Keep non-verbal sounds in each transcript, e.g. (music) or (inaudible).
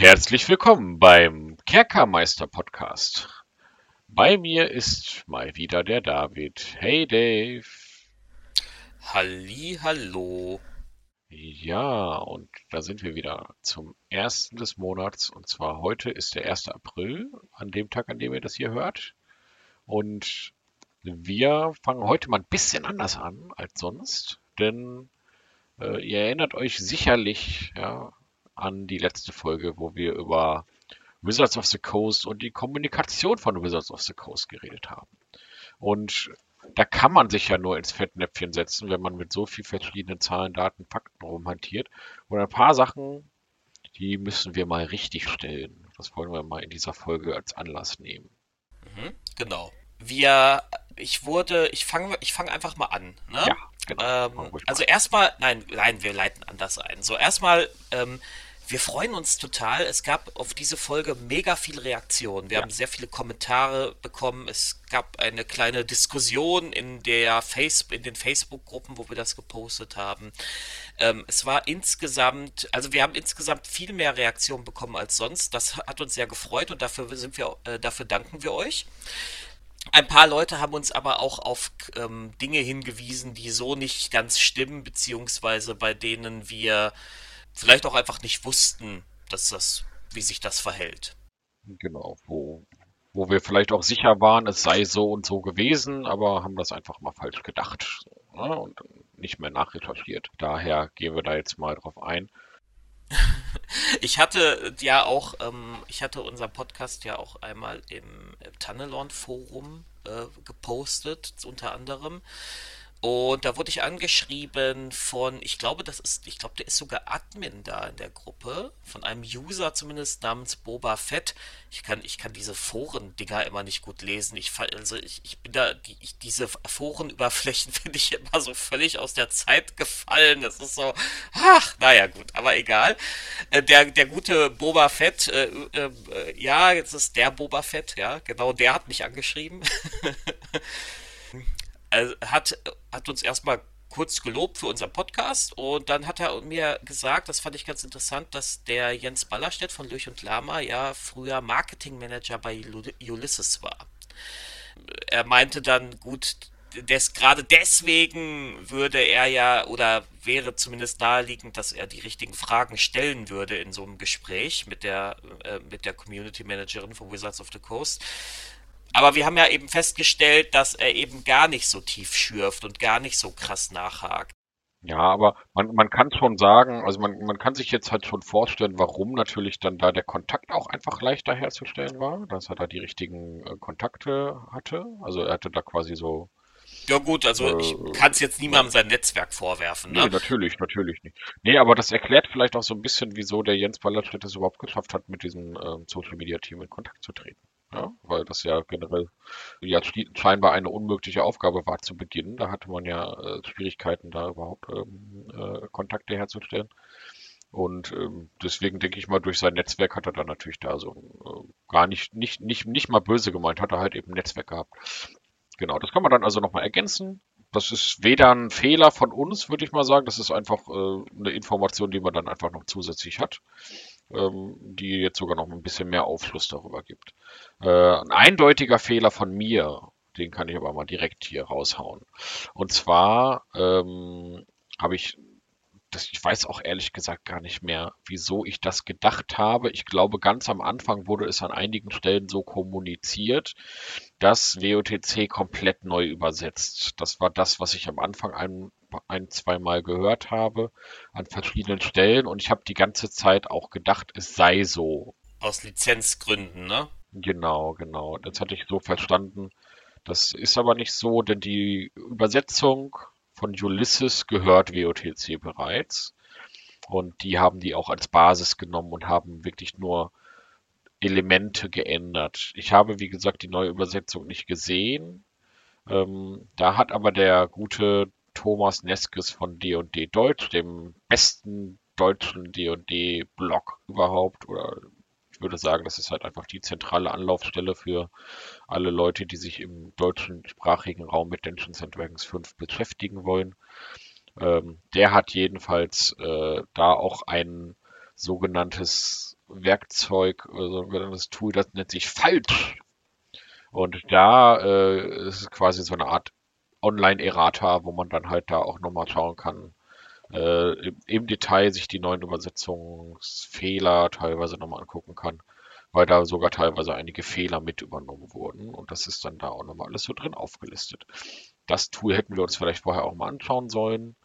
Herzlich willkommen beim Kerkermeister Podcast. Bei mir ist mal wieder der David. Hey Dave. Halli, hallo. Ja, und da sind wir wieder zum ersten des Monats. Und zwar heute ist der 1. April, an dem Tag, an dem ihr das hier hört. Und wir fangen heute mal ein bisschen anders an als sonst, denn äh, ihr erinnert euch sicherlich ja, an die letzte Folge, wo wir über Wizards of the Coast und die Kommunikation von Wizards of the Coast geredet haben. Und da kann man sich ja nur ins Fettnäpfchen setzen, wenn man mit so viel verschiedenen Zahlen, Daten, Fakten rumhantiert. Und ein paar Sachen, die müssen wir mal richtig stellen. Das wollen wir mal in dieser Folge als Anlass nehmen. Mhm, genau. Wir, ich wurde, ich fange ich fang einfach mal an. Ne? Ja, genau. Ähm, also erstmal, nein, nein, wir leiten anders ein. So erstmal, ähm, wir freuen uns total. Es gab auf diese Folge mega viel Reaktion. Wir ja. haben sehr viele Kommentare bekommen. Es gab eine kleine Diskussion in der Face in den Facebook-Gruppen, wo wir das gepostet haben. Ähm, es war insgesamt, also wir haben insgesamt viel mehr Reaktionen bekommen als sonst. Das hat uns sehr gefreut und dafür sind wir, äh, dafür danken wir euch. Ein paar Leute haben uns aber auch auf ähm, Dinge hingewiesen, die so nicht ganz stimmen, beziehungsweise bei denen wir vielleicht auch einfach nicht wussten, dass das, wie sich das verhält. Genau, wo, wo wir vielleicht auch sicher waren, es sei so und so gewesen, aber haben das einfach mal falsch gedacht ne? und nicht mehr nachrecherchiert. Daher gehen wir da jetzt mal drauf ein. Ich hatte ja auch, ähm, ich hatte unseren Podcast ja auch einmal im Tunnelon Forum äh, gepostet, unter anderem. Und da wurde ich angeschrieben von, ich glaube, das ist, ich glaube, der ist sogar Admin da in der Gruppe, von einem User zumindest namens Boba Fett. Ich kann, ich kann diese Foren-Dinger immer nicht gut lesen. Ich, also ich, ich bin da, die, ich, diese Forenüberflächen (laughs) finde ich immer so völlig aus der Zeit gefallen. Das ist so, ach, naja, gut, aber egal. Äh, der, der gute Boba Fett, äh, äh, ja, jetzt ist der Boba Fett, ja, genau, der hat mich angeschrieben. (laughs) Also hat, hat uns erstmal kurz gelobt für unseren Podcast und dann hat er mir gesagt, das fand ich ganz interessant, dass der Jens Ballerstedt von Löch und Lama ja früher Marketingmanager bei Ulysses war. Er meinte dann, gut, des, gerade deswegen würde er ja oder wäre zumindest naheliegend, dass er die richtigen Fragen stellen würde in so einem Gespräch mit der, äh, mit der Community Managerin von Wizards of the Coast. Aber wir haben ja eben festgestellt, dass er eben gar nicht so tief schürft und gar nicht so krass nachhakt. Ja, aber man, man kann schon sagen, also man, man kann sich jetzt halt schon vorstellen, warum natürlich dann da der Kontakt auch einfach leichter herzustellen war, dass er da die richtigen äh, Kontakte hatte. Also er hatte da quasi so. Ja gut, also äh, ich kann es jetzt niemandem sein Netzwerk vorwerfen. Ne? Nee, natürlich, natürlich nicht. Nee, aber das erklärt vielleicht auch so ein bisschen, wieso der Jens Ballerstedt es überhaupt geschafft hat, mit diesem äh, Social Media Team in Kontakt zu treten. Ja, weil das ja generell ja scheinbar eine unmögliche Aufgabe war zu Beginn. Da hatte man ja äh, Schwierigkeiten, da überhaupt ähm, äh, Kontakte herzustellen. Und ähm, deswegen denke ich mal, durch sein Netzwerk hat er dann natürlich da so äh, gar nicht, nicht, nicht, nicht mal böse gemeint, hat er halt eben ein Netzwerk gehabt. Genau, das kann man dann also nochmal ergänzen. Das ist weder ein Fehler von uns, würde ich mal sagen. Das ist einfach äh, eine Information, die man dann einfach noch zusätzlich hat ähm, die jetzt sogar noch ein bisschen mehr Aufschluss darüber gibt. Äh, ein eindeutiger Fehler von mir, den kann ich aber mal direkt hier raushauen. Und zwar ähm, habe ich das, ich weiß auch ehrlich gesagt gar nicht mehr, wieso ich das gedacht habe. Ich glaube, ganz am Anfang wurde es an einigen Stellen so kommuniziert, dass WOTC komplett neu übersetzt. Das war das, was ich am Anfang ein, ein zweimal gehört habe an verschiedenen Stellen und ich habe die ganze Zeit auch gedacht, es sei so. Aus Lizenzgründen, ne? Genau, genau. Das hatte ich so verstanden. Das ist aber nicht so, denn die Übersetzung von Ulysses gehört WOTC bereits. Und die haben die auch als Basis genommen und haben wirklich nur Elemente geändert. Ich habe, wie gesagt, die neue Übersetzung nicht gesehen. Ähm, da hat aber der gute Thomas Neskes von D&D Deutsch, dem besten deutschen D&D-Blog überhaupt, oder ich würde sagen, das ist halt einfach die zentrale Anlaufstelle für alle Leute, die sich im deutschen sprachigen Raum mit Dungeons and Dragons 5 beschäftigen wollen. Ähm, der hat jedenfalls äh, da auch ein sogenanntes Werkzeug, also das Tool, das nennt sich Falsch. Und da äh, ist es quasi so eine Art Online-Errata, wo man dann halt da auch nochmal schauen kann, äh, im, Detail sich die neuen Übersetzungsfehler teilweise nochmal angucken kann, weil da sogar teilweise einige Fehler mit übernommen wurden und das ist dann da auch nochmal alles so drin aufgelistet. Das Tool hätten wir uns vielleicht vorher auch mal anschauen sollen.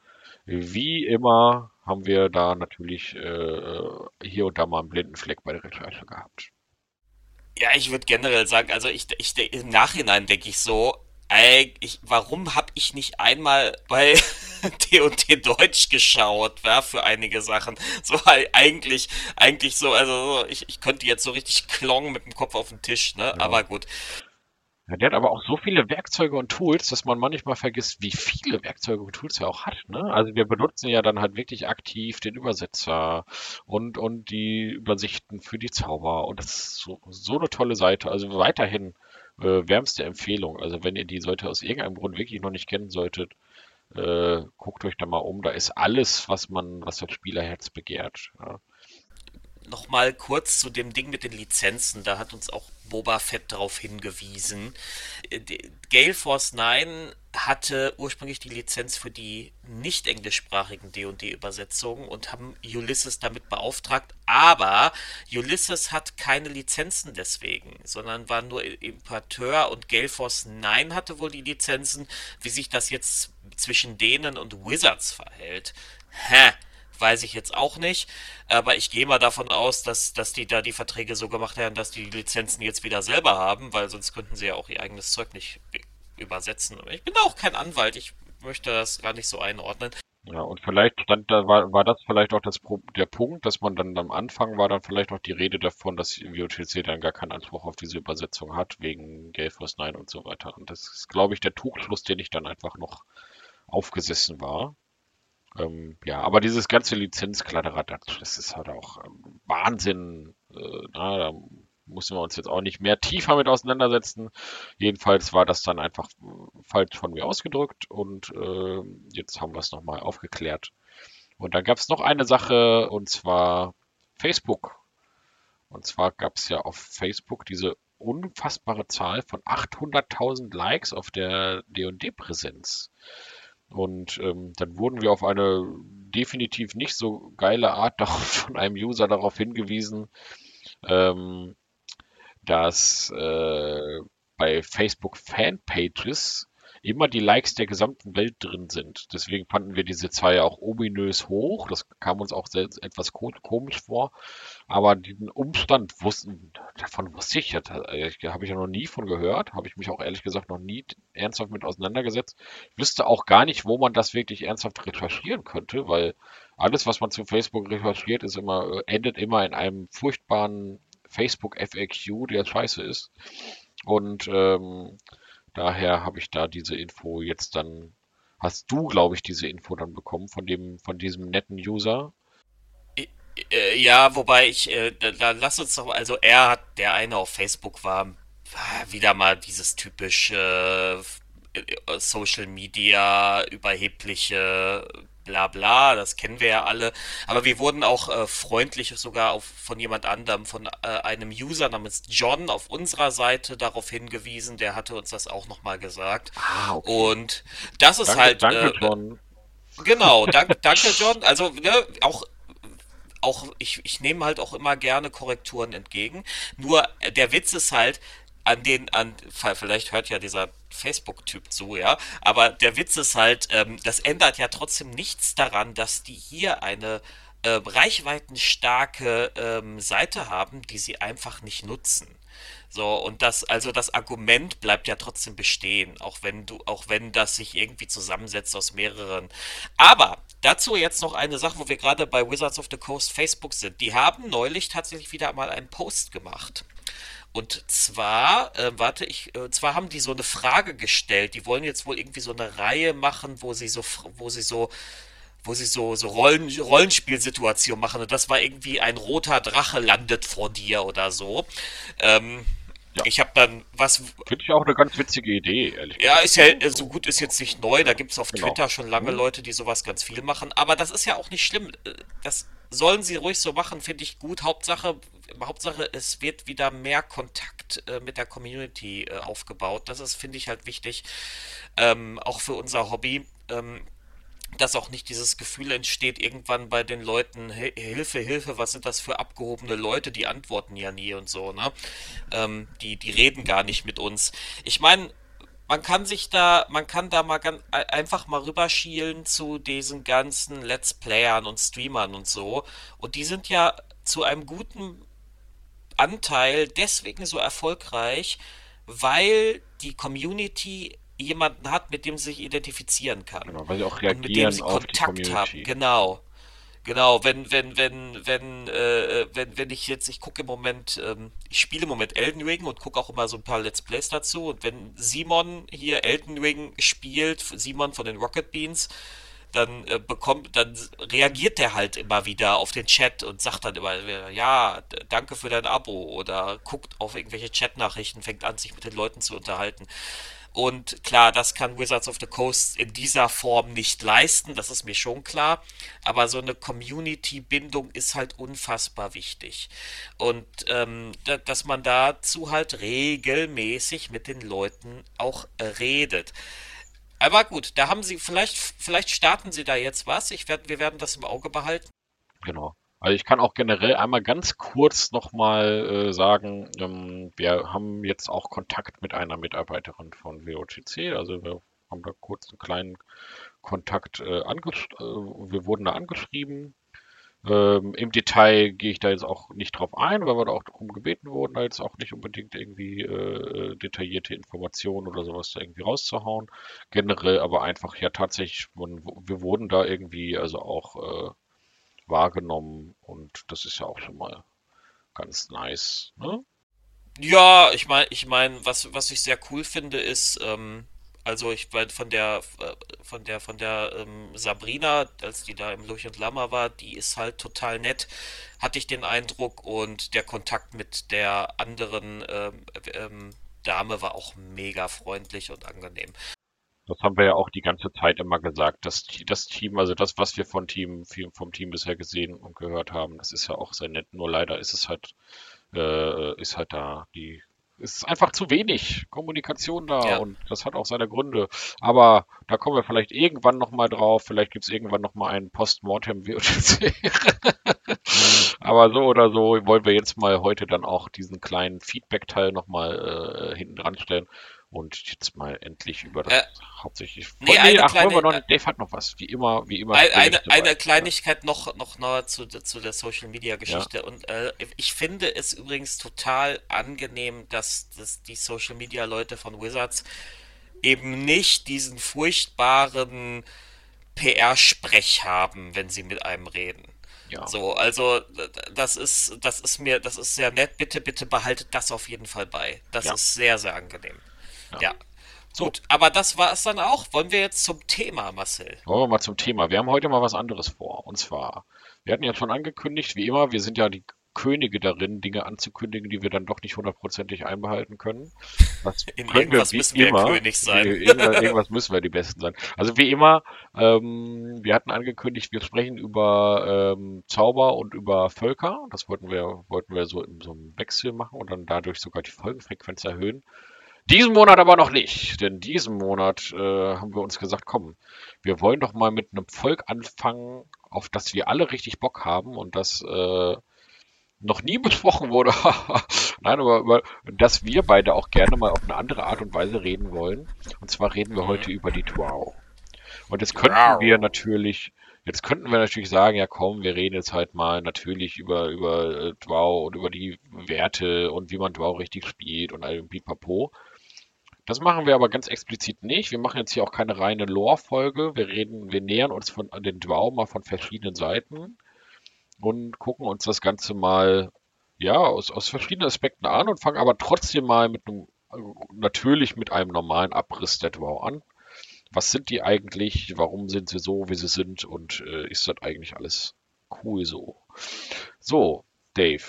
Wie immer haben wir da natürlich äh, hier und da mal einen blinden Fleck bei der Recherche gehabt. Ja, ich würde generell sagen, also ich, ich im Nachhinein denke ich so, ich, warum habe ich nicht einmal bei (laughs) T&T Deutsch geschaut, ja, für einige Sachen. So eigentlich, eigentlich so, also ich, ich könnte jetzt so richtig klongen mit dem Kopf auf den Tisch, ne? Ja. Aber gut. Ja, der hat aber auch so viele Werkzeuge und Tools, dass man manchmal vergisst, wie viele Werkzeuge und Tools er auch hat. Ne? Also wir benutzen ja dann halt wirklich aktiv den Übersetzer und, und die Übersichten für die Zauber. Und das ist so, so eine tolle Seite. Also weiterhin äh, wärmste Empfehlung. Also wenn ihr die Seite aus irgendeinem Grund wirklich noch nicht kennen solltet, äh, guckt euch da mal um. Da ist alles, was man, was das Spielerherz begehrt. Ja nochmal kurz zu dem Ding mit den Lizenzen. Da hat uns auch Boba Fett darauf hingewiesen. Äh, Gale Force 9 hatte ursprünglich die Lizenz für die nicht englischsprachigen D&D-Übersetzungen und haben Ulysses damit beauftragt, aber Ulysses hat keine Lizenzen deswegen, sondern war nur Importeur und Gale Force 9 hatte wohl die Lizenzen, wie sich das jetzt zwischen denen und Wizards verhält. Hä? Weiß ich jetzt auch nicht. Aber ich gehe mal davon aus, dass, dass die da die Verträge so gemacht haben, dass die Lizenzen jetzt wieder selber haben, weil sonst könnten sie ja auch ihr eigenes Zeug nicht übersetzen. Ich bin auch kein Anwalt, ich möchte das gar nicht so einordnen. Ja, und vielleicht stand da, war, war das vielleicht auch das, der Punkt, dass man dann am Anfang war dann vielleicht auch die Rede davon, dass WOTC dann gar keinen Anspruch auf diese Übersetzung hat, wegen Gale Force 9 und so weiter. Und das ist, glaube ich, der Tuchschluss, den ich dann einfach noch aufgesessen war. Ähm, ja, aber dieses ganze Lizenzkladderadatsch, das ist halt auch ähm, Wahnsinn. Äh, na, da müssen wir uns jetzt auch nicht mehr tiefer mit auseinandersetzen. Jedenfalls war das dann einfach falsch von mir ausgedrückt und äh, jetzt haben wir es nochmal aufgeklärt. Und dann gab es noch eine Sache und zwar Facebook. Und zwar gab es ja auf Facebook diese unfassbare Zahl von 800.000 Likes auf der D&D-Präsenz. Und ähm, dann wurden wir auf eine definitiv nicht so geile Art (laughs) darauf, von einem User darauf hingewiesen, ähm, dass äh, bei Facebook Fanpages immer die Likes der gesamten Welt drin sind. Deswegen fanden wir diese Zahl ja auch ominös hoch. Das kam uns auch selbst etwas komisch vor. Aber diesen Umstand wussten, davon wusste ich ja, habe ich ja noch nie von gehört, habe ich mich auch ehrlich gesagt noch nie ernsthaft mit auseinandergesetzt. Ich wüsste auch gar nicht, wo man das wirklich ernsthaft recherchieren könnte, weil alles, was man zu Facebook recherchiert, ist immer, endet immer in einem furchtbaren Facebook FAQ, der scheiße ist. Und ähm, Daher habe ich da diese Info jetzt dann, hast du, glaube ich, diese Info dann bekommen von dem, von diesem netten User? Äh, ja, wobei ich, äh, da, lass uns doch, also er hat, der eine auf Facebook war, wieder mal dieses typische äh, Social Media überhebliche bla bla, das kennen wir ja alle. Aber wir wurden auch äh, freundlich sogar auf, von jemand anderem, von äh, einem User namens John auf unserer Seite darauf hingewiesen. Der hatte uns das auch nochmal gesagt. Ah, okay. Und das ist danke, halt. Danke, äh, John. Genau, (laughs) danke, danke John. Also, ne, auch auch ich, ich nehme halt auch immer gerne Korrekturen entgegen. Nur äh, der Witz ist halt, an den, an, vielleicht hört ja dieser Facebook-Typ zu, ja, aber der Witz ist halt, ähm, das ändert ja trotzdem nichts daran, dass die hier eine äh, reichweitenstarke ähm, Seite haben, die sie einfach nicht nutzen. So, und das, also das Argument bleibt ja trotzdem bestehen, auch wenn du, auch wenn das sich irgendwie zusammensetzt aus mehreren. Aber dazu jetzt noch eine Sache, wo wir gerade bei Wizards of the Coast Facebook sind. Die haben neulich tatsächlich wieder mal einen Post gemacht. Und zwar, äh, warte, ich, äh, zwar haben die so eine Frage gestellt. Die wollen jetzt wohl irgendwie so eine Reihe machen, wo sie so, wo sie so, wo sie so, so Rollen, Rollenspielsituation machen. Und das war irgendwie ein roter Drache landet vor dir oder so. Ähm, Ja. Ich habe dann was. Finde ich auch eine ganz witzige Idee, ehrlich gesagt. Ja, ist ja, so gut ist jetzt nicht neu. Da gibt es auf genau. Twitter schon lange mhm. Leute, die sowas ganz viel machen. Aber das ist ja auch nicht schlimm. Das sollen sie ruhig so machen, finde ich gut. Hauptsache, Hauptsache, es wird wieder mehr Kontakt äh, mit der Community äh, aufgebaut. Das ist, finde ich, halt wichtig. Ähm, auch für unser Hobby. Ähm, dass auch nicht dieses Gefühl entsteht irgendwann bei den Leuten, Hilfe, Hilfe, was sind das für abgehobene Leute, die antworten ja nie und so, ne? Ähm, die, die reden gar nicht mit uns. Ich meine, man kann sich da, man kann da mal ganz, einfach mal rüberschielen zu diesen ganzen Let's Playern und Streamern und so. Und die sind ja zu einem guten Anteil deswegen so erfolgreich, weil die Community jemanden hat, mit dem sie sich identifizieren kann. Genau, weil sie auch reagieren mit dem sie Kontakt haben. Genau. Genau, wenn, wenn, wenn, wenn, äh, wenn, wenn ich jetzt, ich gucke im Moment, ähm, ich spiele im Moment Elden Ring und gucke auch immer so ein paar Let's Plays dazu. Und wenn Simon hier Elden Ring spielt, Simon von den Rocket Beans, dann äh, bekommt, dann reagiert der halt immer wieder auf den Chat und sagt dann immer, ja, danke für dein Abo oder guckt auf irgendwelche Chatnachrichten, fängt an, sich mit den Leuten zu unterhalten. Und klar, das kann Wizards of the Coast in dieser Form nicht leisten, das ist mir schon klar. Aber so eine Community-Bindung ist halt unfassbar wichtig. Und ähm, dass man dazu halt regelmäßig mit den Leuten auch redet. Aber gut, da haben sie, vielleicht, vielleicht starten sie da jetzt was. Ich werd, wir werden das im Auge behalten. Genau. Also ich kann auch generell einmal ganz kurz nochmal äh, sagen, ähm, wir haben jetzt auch Kontakt mit einer Mitarbeiterin von WOGC. Also wir haben da kurz einen kleinen Kontakt äh. Äh, wir wurden da angeschrieben. Ähm, Im Detail gehe ich da jetzt auch nicht drauf ein, weil wir da auch darum gebeten wurden, da jetzt auch nicht unbedingt irgendwie äh, detaillierte Informationen oder sowas da irgendwie rauszuhauen. Generell aber einfach ja tatsächlich, wir wurden da irgendwie also auch äh, wahrgenommen und das ist ja auch schon mal ganz nice. Ne? Ja, ich meine, ich meine, was, was ich sehr cool finde, ist, ähm, also ich weil von der äh, von der von der ähm, Sabrina, als die da im Lurch und Lammer war, die ist halt total nett, hatte ich den Eindruck und der Kontakt mit der anderen ähm, ähm, Dame war auch mega freundlich und angenehm. Das haben wir ja auch die ganze Zeit immer gesagt. Das, das Team, also das, was wir von Team, vom Team bisher gesehen und gehört haben, das ist ja auch sehr nett. Nur leider ist es halt, äh, ist halt da die ist einfach zu wenig Kommunikation da ja. und das hat auch seine Gründe. Aber da kommen wir vielleicht irgendwann nochmal drauf. Vielleicht gibt es irgendwann nochmal einen Postmortem WOTC. (laughs) Aber so oder so wollen wir jetzt mal heute dann auch diesen kleinen Feedback-Teil nochmal äh, hinten dran stellen und jetzt mal endlich über das äh, hauptsächlich. Nee, nee, ach, kleine, wollen wir noch, Dave hat noch was, wie immer, wie immer. Eine, eine Kleinigkeit ja. noch, noch nahe zu, zu der Social Media Geschichte. Ja. Und äh, ich finde es übrigens total angenehm, dass, dass die Social Media Leute von Wizards eben nicht diesen furchtbaren PR-Sprech haben, wenn sie mit einem reden. Ja. So, also das ist, das ist mir, das ist sehr nett. Bitte, bitte behaltet das auf jeden Fall bei. Das ja. ist sehr, sehr angenehm. Ja. ja. Gut, aber das war es dann auch. Wollen wir jetzt zum Thema, Marcel? Wollen wir mal zum Thema. Wir haben heute mal was anderes vor. Und zwar, wir hatten ja schon angekündigt, wie immer, wir sind ja die Könige darin, Dinge anzukündigen, die wir dann doch nicht hundertprozentig einbehalten können. Das (laughs) In irgendwas wir müssen wir immer. König sein. Irgendwas, irgendwas müssen wir die Besten sein. Also wie immer, ähm, wir hatten angekündigt, wir sprechen über ähm, Zauber und über Völker. Das wollten wir, wollten wir so in so einem Wechsel machen und dann dadurch sogar die Folgenfrequenz erhöhen. Diesen Monat aber noch nicht, denn diesen Monat äh, haben wir uns gesagt, komm, wir wollen doch mal mit einem Volk anfangen, auf das wir alle richtig Bock haben und das äh, noch nie (laughs) besprochen wurde. (laughs) Nein, aber über das wir beide auch gerne mal auf eine andere Art und Weise reden wollen. Und zwar reden wir mhm. heute über die Drow. Und jetzt könnten wow. wir natürlich, jetzt könnten wir natürlich sagen, ja komm, wir reden jetzt halt mal natürlich über, über äh, Drow und über die Werte und wie man Drow richtig spielt und all Pipapo. Das machen wir aber ganz explizit nicht. Wir machen jetzt hier auch keine reine Lore-Folge. Wir reden, wir nähern uns von den Drow mal von verschiedenen Seiten und gucken uns das Ganze mal ja aus, aus verschiedenen Aspekten an und fangen aber trotzdem mal mit einem natürlich mit einem normalen Abriss der Drow an. Was sind die eigentlich? Warum sind sie so, wie sie sind? Und äh, ist das eigentlich alles cool so? So, Dave,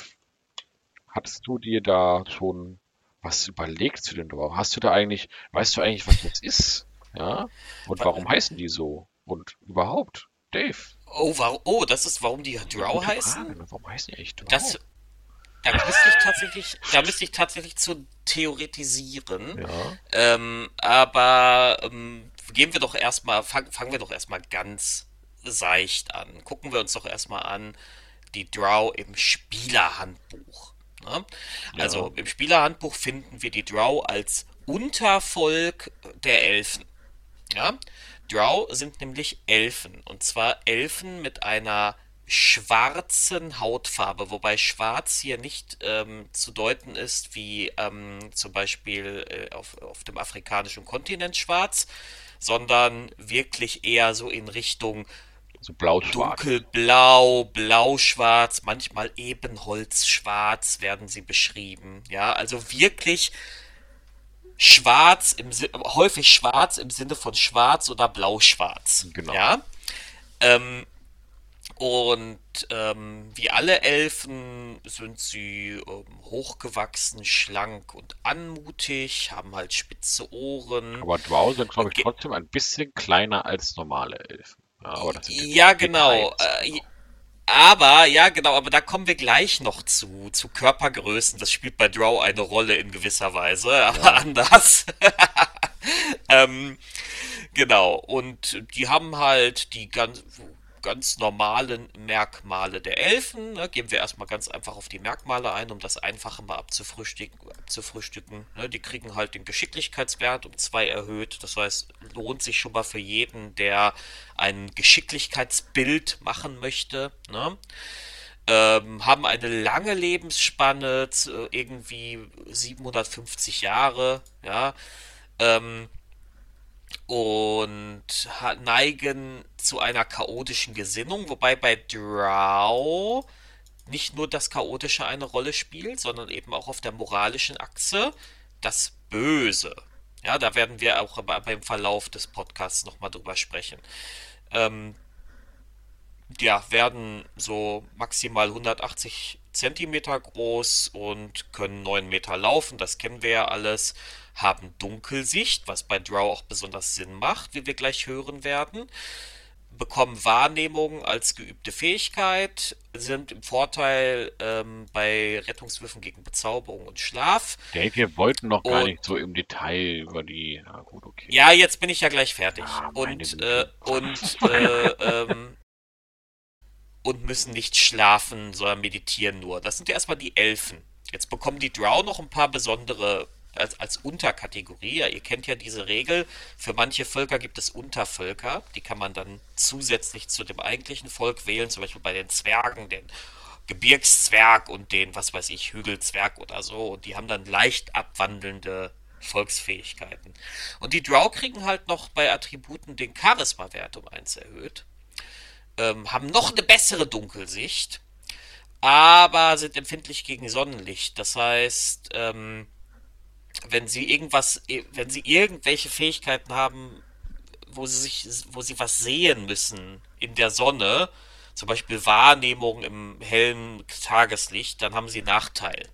hattest du dir da schon was überlegst du denn drauf? Hast du da eigentlich, weißt du eigentlich, was das ist? Ja? Und warum heißen die so? Und überhaupt, Dave. Oh, warum, oh, das ist, warum die Drow heißen? Frage? Warum heißen die eigentlich Drow? Das, da müsste ich tatsächlich, da müsste ich tatsächlich zu theoretisieren. Ja, Ähm, aber ähm, gehen wir doch erstmal, fang, fangen wir doch erstmal ganz seicht an. Gucken wir uns doch erstmal an die Drow im Spielerhandbuch. Ne? ja, Also im Spielerhandbuch finden wir die Drow als Untervolk der Elfen. Ja? Drow sind nämlich Elfen. Und zwar Elfen mit einer schwarzen Hautfarbe, wobei schwarz hier nicht ähm, zu deuten ist wie ähm, zum Beispiel äh, auf, auf dem afrikanischen Kontinent schwarz, sondern wirklich eher so in Richtung so blau-schwarz. dunkelblau, blauschwarz, manchmal ebenholzschwarz werden sie beschrieben. Ja, also wirklich schwarz im häufig schwarz im Sinne von schwarz oder blau-schwarz. Genau. Ja. Ähm, und ähm, wie alle Elfen sind sie ähm, hochgewachsen, schlank und anmutig, haben halt spitze Ohren. Aber Drow sind, glaube ich, trotzdem ein bisschen kleiner als normale Elfen. Ja, aber das sind ja, genau. Details. Äh, aber, ja, genau, aber da kommen wir gleich noch zu, zu Körpergrößen. Das spielt bei Drow eine Rolle in gewisser Weise, (laughs) aber Ja, anders. (laughs) Ähm, genau, und die haben halt die ganz, ganz normalen Merkmale der Elfen. Ne? Gehen wir erstmal ganz einfach auf die Merkmale ein, um das Einfache mal abzufrühstücken. abzufrühstücken ne? Die kriegen halt den Geschicklichkeitswert um zwei erhöht. Das heißt, lohnt sich schon mal für jeden, der ein Geschicklichkeitsbild machen möchte. Ne? ähm, haben eine lange Lebensspanne, irgendwie 750 Jahre, ja, ähm, und neigen zu einer chaotischen Gesinnung, wobei bei Drow nicht nur das Chaotische eine Rolle spielt, sondern eben auch auf der moralischen Achse das Böse. Ja, da werden wir auch beim Verlauf des Podcasts nochmal drüber sprechen. Ähm, ja, werden so maximal 180 Zentimeter groß und können 9 Meter laufen, das kennen wir ja alles, haben Dunkelsicht, was bei Drow auch besonders Sinn macht, wie wir gleich hören werden, bekommen Wahrnehmung als geübte Fähigkeit, sind im Vorteil ähm, bei Rettungswürfen gegen Bezauberung und Schlaf. Dave, wir wollten noch gar Und nicht so im Detail über die. Na gut, okay. ja, jetzt bin ich ja gleich fertig. Ah, Und, äh, und, äh, ähm, und müssen nicht schlafen, sondern meditieren nur. Das sind ja erstmal die Elfen. Jetzt bekommen die Drow noch ein paar besondere als, als Unterkategorie. Ja, ihr kennt ja diese Regel. Für manche Völker gibt es Untervölker. Die kann man dann zusätzlich zu dem eigentlichen Volk wählen. Zum Beispiel bei den Zwergen, den Gebirgszwerg und den, was weiß ich, Hügelzwerg oder so. Und die haben dann leicht abwandelnde Volksfähigkeiten. Und die Drow kriegen halt noch bei Attributen den Charisma-Wert um eins erhöht ähm, haben noch eine bessere Dunkelsicht, aber sind empfindlich gegen Sonnenlicht. Das heißt, ähm, wenn sie irgendwas, wenn sie irgendwelche Fähigkeiten haben, wo sie sich, wo sie was sehen müssen in der Sonne, zum Beispiel Wahrnehmung im hellen Tageslicht, dann haben sie Nachteil.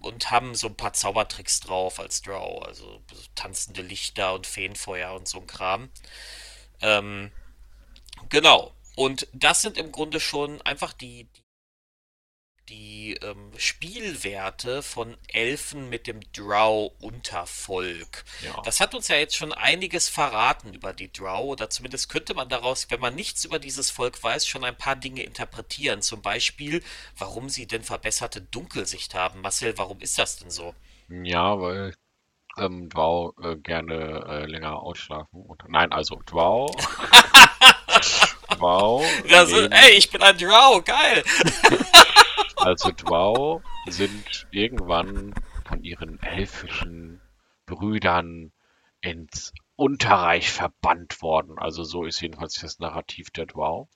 Und haben so ein paar Zaubertricks drauf als Drow, also tanzende Lichter und Feenfeuer und so ein Kram. Ähm, Genau. Und das sind im Grunde schon einfach die, die ähm, Spielwerte von Elfen mit dem Drow-Untervolk. Ja. Das hat uns ja jetzt schon einiges verraten über die Drow, oder zumindest könnte man daraus, wenn man nichts über dieses Volk weiß, schon ein paar Dinge interpretieren. Zum Beispiel, warum sie denn verbesserte Dunkelsicht haben. Marcel, warum ist das denn so? Ja, weil ähm, Drow äh, gerne äh, länger ausschlafen. Und, nein, also Drow, (laughs) (laughs) Leben, ey, ich bin ein Drow, geil! (laughs) also Drow sind irgendwann von ihren elfischen Brüdern ins Unterreich verbannt worden. Also so ist jedenfalls das Narrativ der Drow.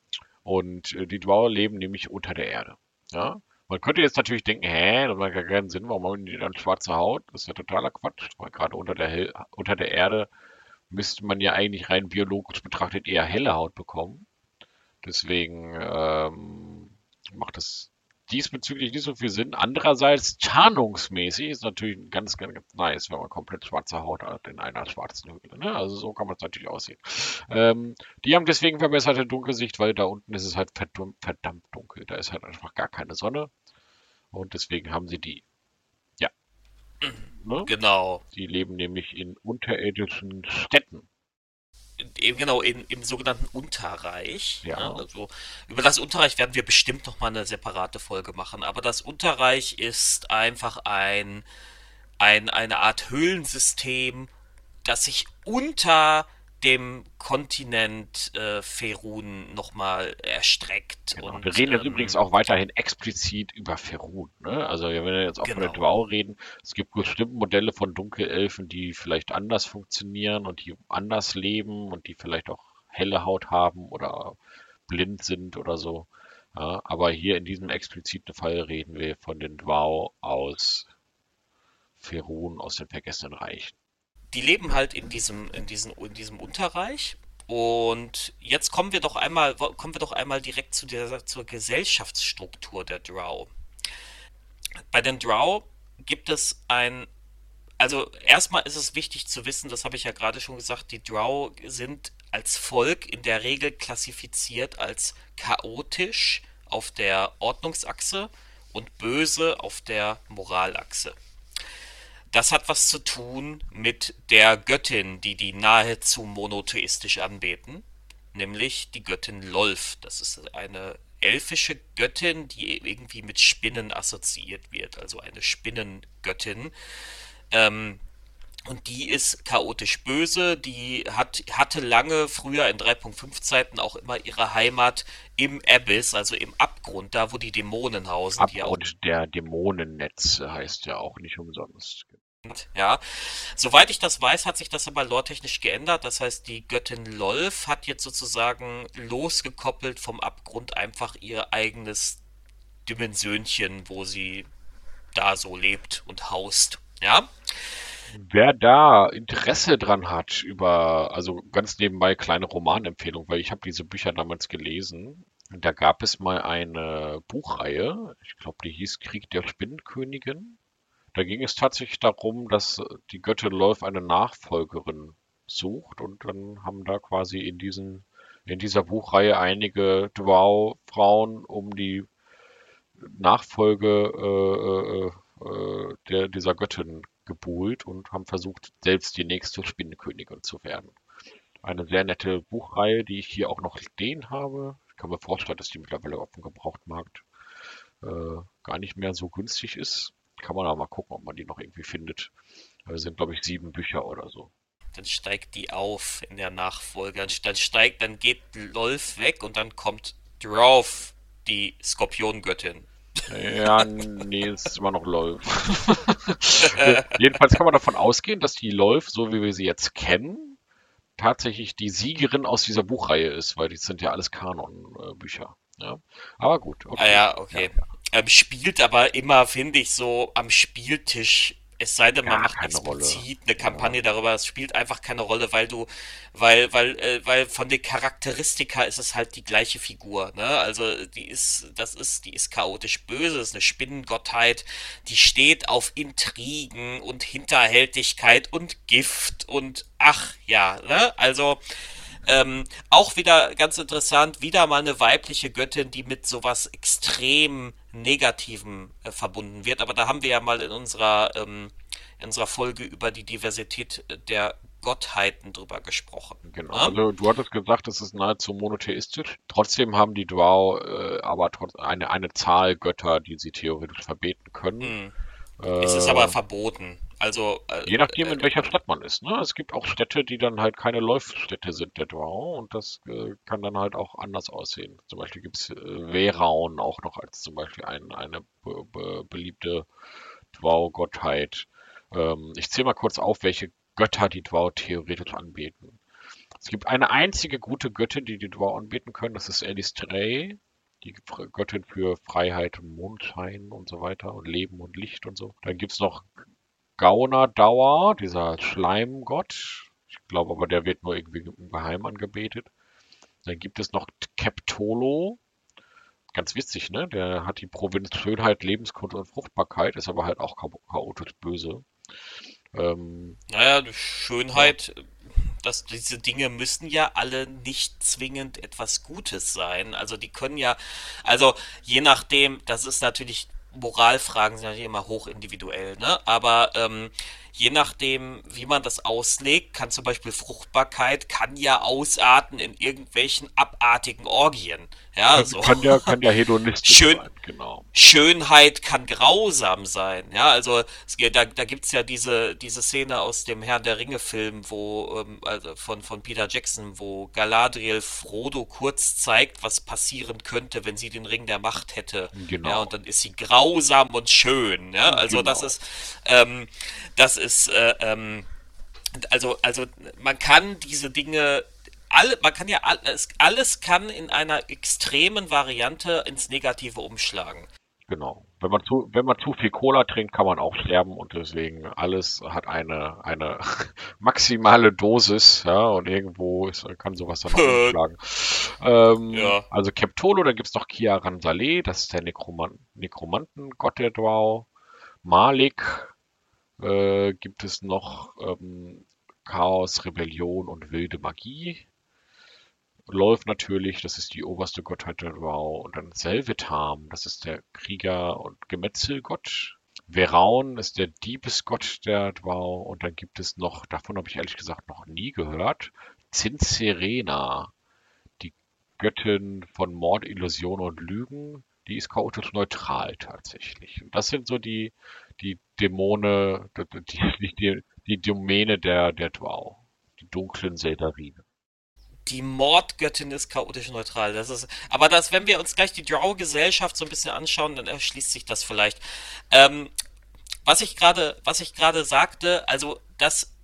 Und äh, die Drow leben nämlich unter der Erde. Ja? Man könnte jetzt natürlich denken, hä, das macht gar keinen Sinn, warum haben die dann schwarze Haut? Das ist ja totaler Quatsch, weil gerade unter der, unter der Erde müsste man ja eigentlich rein biologisch betrachtet eher helle Haut bekommen. Deswegen ähm, macht es diesbezüglich nicht so viel Sinn. Andererseits, tarnungsmäßig ist natürlich ganz, ganz, ganz nice, wenn man komplett schwarze Haut hat in einer schwarzen Höhle. Ne? Also so kann man es natürlich aussehen. Ähm, die haben deswegen verbesserte Dunkelsicht, weil da unten ist es halt verdammt, verdammt dunkel. Da ist halt einfach gar keine Sonne. Und deswegen haben sie die. Ja. Ne? Genau. Sie leben nämlich in unterirdischen Städten eben genau in, im sogenannten Unterreich. Ja. Ne? Also über das Unterreich werden wir bestimmt noch mal eine separate Folge machen. Aber das Unterreich ist einfach ein, ein eine Art Höhlensystem, das sich unter dem Kontinent äh, Ferun nochmal erstreckt. Genau. Und, wir reden jetzt ähm, übrigens auch weiterhin explizit über Ferun. Ne? Also wenn wir jetzt auch genau. von der. Dwau reden, es gibt bestimmte Modelle von Dunkelelfen, die vielleicht anders funktionieren und die anders leben und die vielleicht auch helle Haut haben oder blind sind oder so. Ja, aber hier in diesem expliziten Fall reden wir von den Dwau aus Ferun, aus den Vergessenen Reichen die leben halt in diesem, in diesem, in diesem Unterreich. Und jetzt kommen wir doch einmal, kommen wir doch einmal direkt zu der, zur Gesellschaftsstruktur der Drow. Bei den Drow gibt es ein, also erstmal ist es wichtig zu wissen, das habe ich ja gerade schon gesagt, die Drow sind als Volk in der Regel klassifiziert als chaotisch auf der Ordnungsachse und böse auf der Moralachse. Das hat was zu tun mit der Göttin, die die nahezu monotheistisch anbeten, nämlich die Göttin Lolf. Das ist eine elfische Göttin, die irgendwie mit Spinnen assoziiert wird, also eine Spinnengöttin. Ähm, und die ist chaotisch böse, die hat, hatte lange früher in 3.5 Zeiten auch immer ihre Heimat im Abyss, also im Abgrund, da wo die Dämonen hausen. Abgrund auch, der Dämonennetze heißt ja auch nicht umsonst. Ja, soweit ich das weiß, hat sich das aber lore-technisch geändert. Das heißt, die Göttin Lolf hat jetzt sozusagen losgekoppelt vom Abgrund einfach ihr eigenes Dimensionchen, wo sie da so lebt und haust. Ja. Wer da Interesse dran hat über, also ganz nebenbei kleine Romanempfehlung, weil ich habe diese Bücher damals gelesen. Da gab es mal eine Buchreihe, ich glaube, die hieß Krieg der Spinnenkönigin. Da ging es tatsächlich darum, dass die Göttin Lolf eine Nachfolgerin sucht und dann haben da quasi in diesen in dieser Buchreihe einige Drow-Frauen um die Nachfolge äh, äh, äh, der, dieser Göttin gebuhlt und haben versucht, selbst die nächste Spinnenkönigin zu werden. Eine sehr nette Buchreihe, die ich hier auch noch stehen habe. Ich kann mir vorstellen, dass die mittlerweile auf dem Gebrauchtmarkt äh, gar nicht mehr so günstig ist. Kann man aber mal gucken, ob man die noch irgendwie findet. Das sind, glaube ich, sieben Bücher oder so. Dann steigt die auf in der Nachfolge. Dann steigt, dann geht Lolf weg und dann kommt drauf die Skorpiongöttin. Ja, nee, es ist immer noch Lolf. (laughs) Jedenfalls kann man davon ausgehen, dass die Lolf, so wie wir sie jetzt kennen, tatsächlich die Siegerin aus dieser Buchreihe ist, weil die sind ja alles Kanon-Bücher. Ja? Aber gut. Okay. Ah ja, okay. Ja, ja ähm, spielt aber immer, finde ich, so am Spieltisch. Es sei denn, man macht explizit Rolle. eine Kampagne ja. darüber. Es spielt einfach keine Rolle, weil du, weil, weil, äh, weil von den Charakteristika ist es halt die gleiche Figur. Ne? Also die ist, das ist, die ist chaotisch böse, ist eine Spinnengottheit, die steht auf Intrigen und Hinterhältigkeit und Gift und ach ja, ne? Also ähm, auch wieder ganz interessant, wieder mal eine weibliche Göttin, die mit sowas extrem Negativem äh, verbunden wird. Aber da haben wir ja mal in unserer, ähm, in unserer Folge über die Diversität der Gottheiten drüber gesprochen. Genau, ja? also du hattest gesagt, es ist nahezu monotheistisch. Trotzdem haben die Drow äh, aber trotz eine, eine Zahl Götter, die sie theoretisch verbeten können. Hm. Äh, es ist aber verboten. Also, äh, Je nachdem, in äh, welcher Stadt man ist. Ne? Es gibt auch Städte, die dann halt keine Läufstädte sind, der Drow, und das äh, kann dann halt auch anders aussehen. Zum Beispiel gibt es äh, Veraun auch noch als zum Beispiel ein, eine be be beliebte Drow-Gottheit. Ähm, ich zähle mal kurz auf, welche Götter die Drow theoretisch anbeten. Es gibt eine einzige gute Göttin, die die Drow anbeten können, das ist Alice Trey, die Göttin für Freiheit und Mondschein und so weiter und Leben und Licht und so. Dann gibt es noch Gaunerdauer, dieser Schleimgott. Ich glaube aber, der wird nur irgendwie im Geheim angebetet. Dann gibt es noch Keptolo. ganz witzig, ne? Der hat die Provinz Schönheit, Lebenskunde und Fruchtbarkeit, ist aber halt auch chaotisch böse. Ähm, naja, Schönheit, ja. dass diese Dinge müssen ja alle nicht zwingend etwas Gutes sein. Also die können ja, also je nachdem, das ist natürlich Moralfragen sind natürlich immer hoch individuell, ne? Aber ähm, je nachdem, wie man das auslegt, kann zum Beispiel Fruchtbarkeit kann ja ausarten in irgendwelchen abartigen Orgien. Ja, so. Kann ja, kann ja (laughs) hedonistisch Schön, sein, genau. Schönheit kann grausam sein. Ja, also es, da, da gibt's ja diese, diese Szene aus dem Herrn der Ringe-Film, wo, ähm, also von, von Peter Jackson, wo Galadriel Frodo kurz zeigt, was passieren könnte, wenn sie den Ring der Macht hätte. Genau. Ja, und dann ist sie grausam und schön. Ja, also genau. das ist, ähm, das ist, äh, ähm, also, also man kann diese Dinge alle, man kann ja alles, alles kann in einer extremen Variante ins Negative umschlagen. Genau. Wenn man zu, wenn man zu viel Cola trinkt, kann man auch sterben und deswegen alles hat eine, eine (laughs) maximale Dosis, ja, und irgendwo ist, kann sowas dann auch umschlagen. Ähm, ja. Also Keptolo, da gibt's noch Kiaran Saleh, das ist der Nekroman Nekromantengott der Drow. Malik äh, gibt es noch ähm, Chaos, Rebellion und wilde Magie. Lolf natürlich, das ist die oberste Gottheit der Drow. Und dann Selvetam, das ist der Krieger- und Gemetzelgott. Veraun ist der Diebesgott der Drow. Und dann gibt es noch, davon habe ich ehrlich gesagt noch nie gehört, Zinserena, die Göttin von Mord, Illusion und Lügen. Die ist chaotisch neutral tatsächlich. Und das sind so die, die Dämone, die, die, die Domäne der, der Drow. Die dunklen Seldarine die Mordgöttin ist chaotisch neutral. Das ist, aber das, wenn wir uns gleich die Drow-Gesellschaft so ein bisschen anschauen, dann erschließt sich das vielleicht. Ähm, was ich gerade, was ich gerade sagte, also das,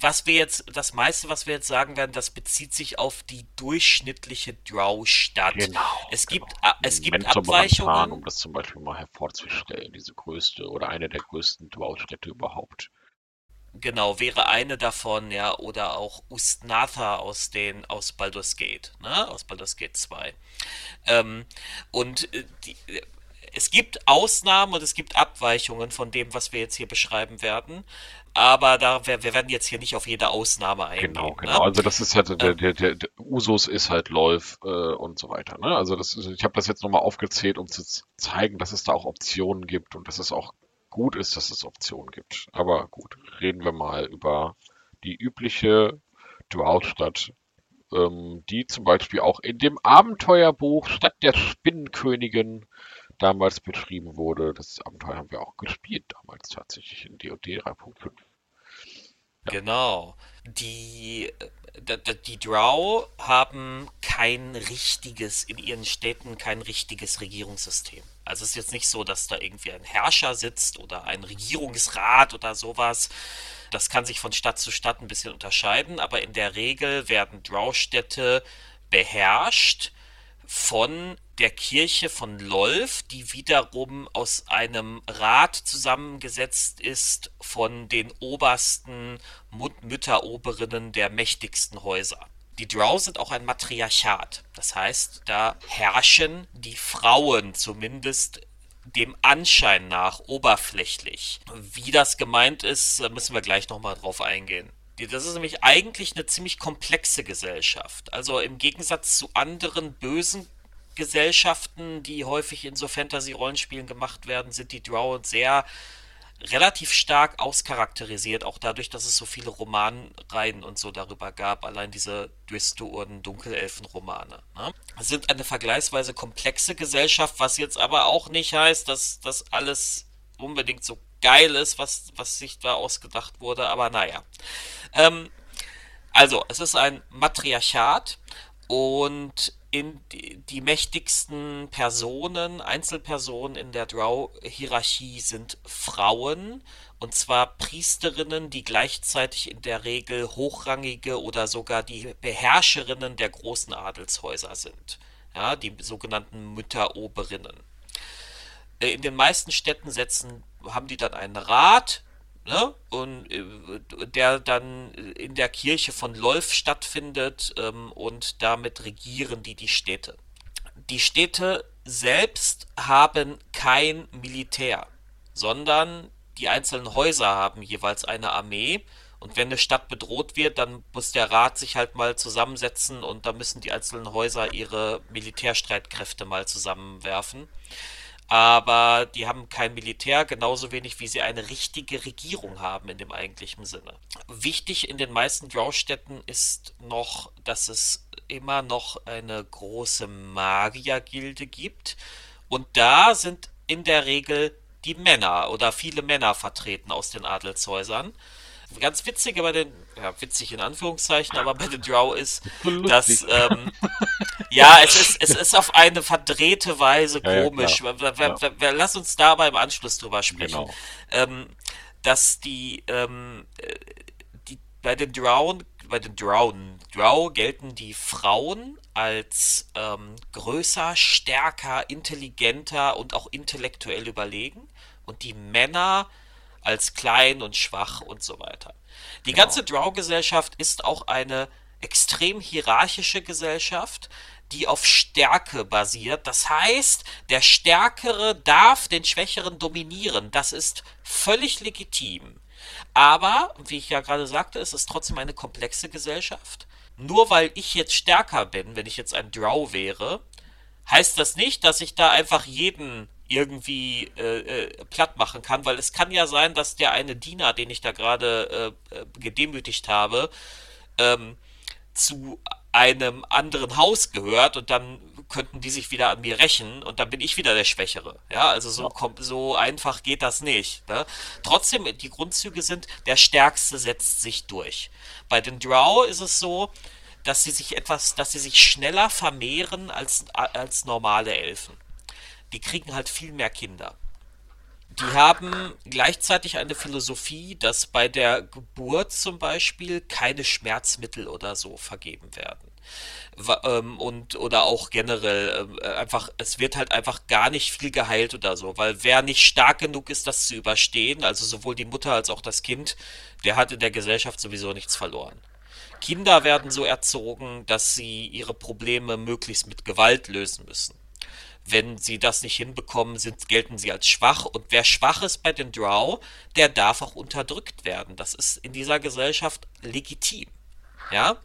was wir jetzt, das meiste, was wir jetzt sagen werden, das bezieht sich auf die durchschnittliche Drow-Stadt. Genau. Es gibt, genau. es gibt Abweichungen. Um das zum Beispiel mal hervorzustellen, diese größte oder eine der größten Drow-Städte überhaupt. Genau, wäre eine davon, ja, oder auch Ustnatha aus den, aus Baldur's Gate, ne, aus Baldur's Gate 2. Ähm, und äh, die, es gibt Ausnahmen und es gibt Abweichungen von dem, was wir jetzt hier beschreiben werden. Aber da, wir, wir werden jetzt hier nicht auf jede Ausnahme eingehen. Genau, genau. Ne? Also das ist halt, der, der, der, der Usus ist halt Läuf äh, und so weiter. Ne? Also das ich habe das jetzt nochmal aufgezählt, um zu zeigen, dass es da auch Optionen gibt und dass es auch gut ist, dass es Optionen gibt. Aber gut, reden wir mal über die übliche Dualstadt, ähm, die zum Beispiel auch in dem Abenteuerbuch Stadt der Spinnenkönigin damals beschrieben wurde. Das Abenteuer haben wir auch gespielt damals tatsächlich in DOD 3.5. Ja. Genau. Die, äh, die Drow haben kein richtiges, in ihren Städten kein richtiges Regierungssystem. Also es ist jetzt nicht so, dass da irgendwie ein Herrscher sitzt oder ein Regierungsrat oder sowas. Das kann sich von Stadt zu Stadt ein bisschen unterscheiden, aber in der Regel werden Draustädte beherrscht von der Kirche von Lolf, die wiederum aus einem Rat zusammengesetzt ist von den obersten Mütteroberinnen der mächtigsten Häuser. Die Drow sind auch ein Matriarchat. Das heißt, da herrschen die Frauen zumindest dem Anschein nach oberflächlich. Wie das gemeint ist, müssen wir gleich nochmal drauf eingehen. Das ist nämlich eigentlich eine ziemlich komplexe Gesellschaft. Also im Gegensatz zu anderen bösen Gesellschaften, die häufig in so Fantasy-Rollenspielen gemacht werden, sind die Drow sehr relativ stark auscharakterisiert, auch dadurch, dass es so viele Romanreihen und so darüber gab, allein diese Dwistournen, Dunkelelfen-Romane. Ne? Sind eine vergleichsweise komplexe Gesellschaft, was jetzt aber auch nicht heißt, dass das alles unbedingt so geil ist, was, was sich da ausgedacht wurde, aber naja. Ähm, also, es ist ein Matriarchat und in die, die mächtigsten Personen, Einzelpersonen in der Drow-Hierarchie sind Frauen, und zwar Priesterinnen, die gleichzeitig in der Regel hochrangige oder sogar die Beherrscherinnen der großen Adelshäuser sind. Ja, die sogenannten Mütteroberinnen. Äh, in den meisten Städten setzen, haben die dann einen Rat, ne? Und äh, der dann in der Kirche von Lolf stattfindet ähm, und damit regieren die die Städte. Die Städte selbst haben kein Militär, sondern die einzelnen Häuser haben jeweils eine Armee. Und wenn eine Stadt bedroht wird, dann muss der Rat sich halt mal zusammensetzen und da müssen die einzelnen Häuser ihre Militärstreitkräfte mal zusammenwerfen. Aber die haben kein Militär, genauso wenig wie sie eine richtige Regierung haben in dem eigentlichen Sinne. Wichtig in den meisten Drow-Städten ist noch, dass es immer noch eine große Magiergilde gibt. Und da sind in der Regel die Männer oder viele Männer vertreten aus den Adelshäusern. Ganz witzig bei den, ja, witzig in Anführungszeichen, aber bei den Drow ist, (laughs) dass, ähm, ja, es ist, es ist auf eine verdrehte Weise komisch. Ja, ja, wir, wir, wir, lass uns da beim Anschluss drüber sprechen. Genau. Ähm, dass die, ähm, die, bei den Drow, bei den Drow, Drow gelten die Frauen als ähm, größer, stärker, intelligenter und auch intellektuell überlegen und die Männer als klein und schwach und so weiter. Die genau. ganze Drow-Gesellschaft ist auch eine extrem hierarchische Gesellschaft, die auf Stärke basiert. Das heißt, der Stärkere darf den Schwächeren dominieren. Das ist völlig legitim. Aber, wie ich ja gerade sagte, es ist trotzdem eine komplexe Gesellschaft. Nur weil ich jetzt stärker bin, wenn ich jetzt ein Drow wäre, heißt das nicht, dass ich da einfach jeden irgendwie äh, äh, platt machen kann, weil es kann ja sein, dass der eine Diener, den ich da gerade äh, äh, gedemütigt habe, ähm, zu einem anderen Haus gehört und dann könnten die sich wieder an mir rächen und dann bin ich wieder der Schwächere. Ja, also so, kommt, so einfach geht das nicht. Ne? Trotzdem, die Grundzüge sind, der Stärkste setzt sich durch. Bei den Drow ist es so, dass sie sich etwas, dass sie sich schneller vermehren als, als normale Elfen die kriegen halt viel mehr Kinder. Die haben gleichzeitig eine Philosophie, dass bei der Geburt zum Beispiel keine Schmerzmittel oder so vergeben werden. Ähm, und oder auch generell äh, einfach, es wird halt einfach gar nicht viel geheilt oder so, weil wer nicht stark genug ist, das zu überstehen, also sowohl die Mutter als auch das Kind, der hat in der Gesellschaft sowieso nichts verloren. Kinder werden so erzogen, dass sie ihre Probleme möglichst mit Gewalt lösen müssen. Wenn sie das nicht hinbekommen, sind, gelten sie als schwach. Und wer schwach ist bei den Drow, der darf auch unterdrückt werden. Das ist in dieser Gesellschaft legitim. Ja?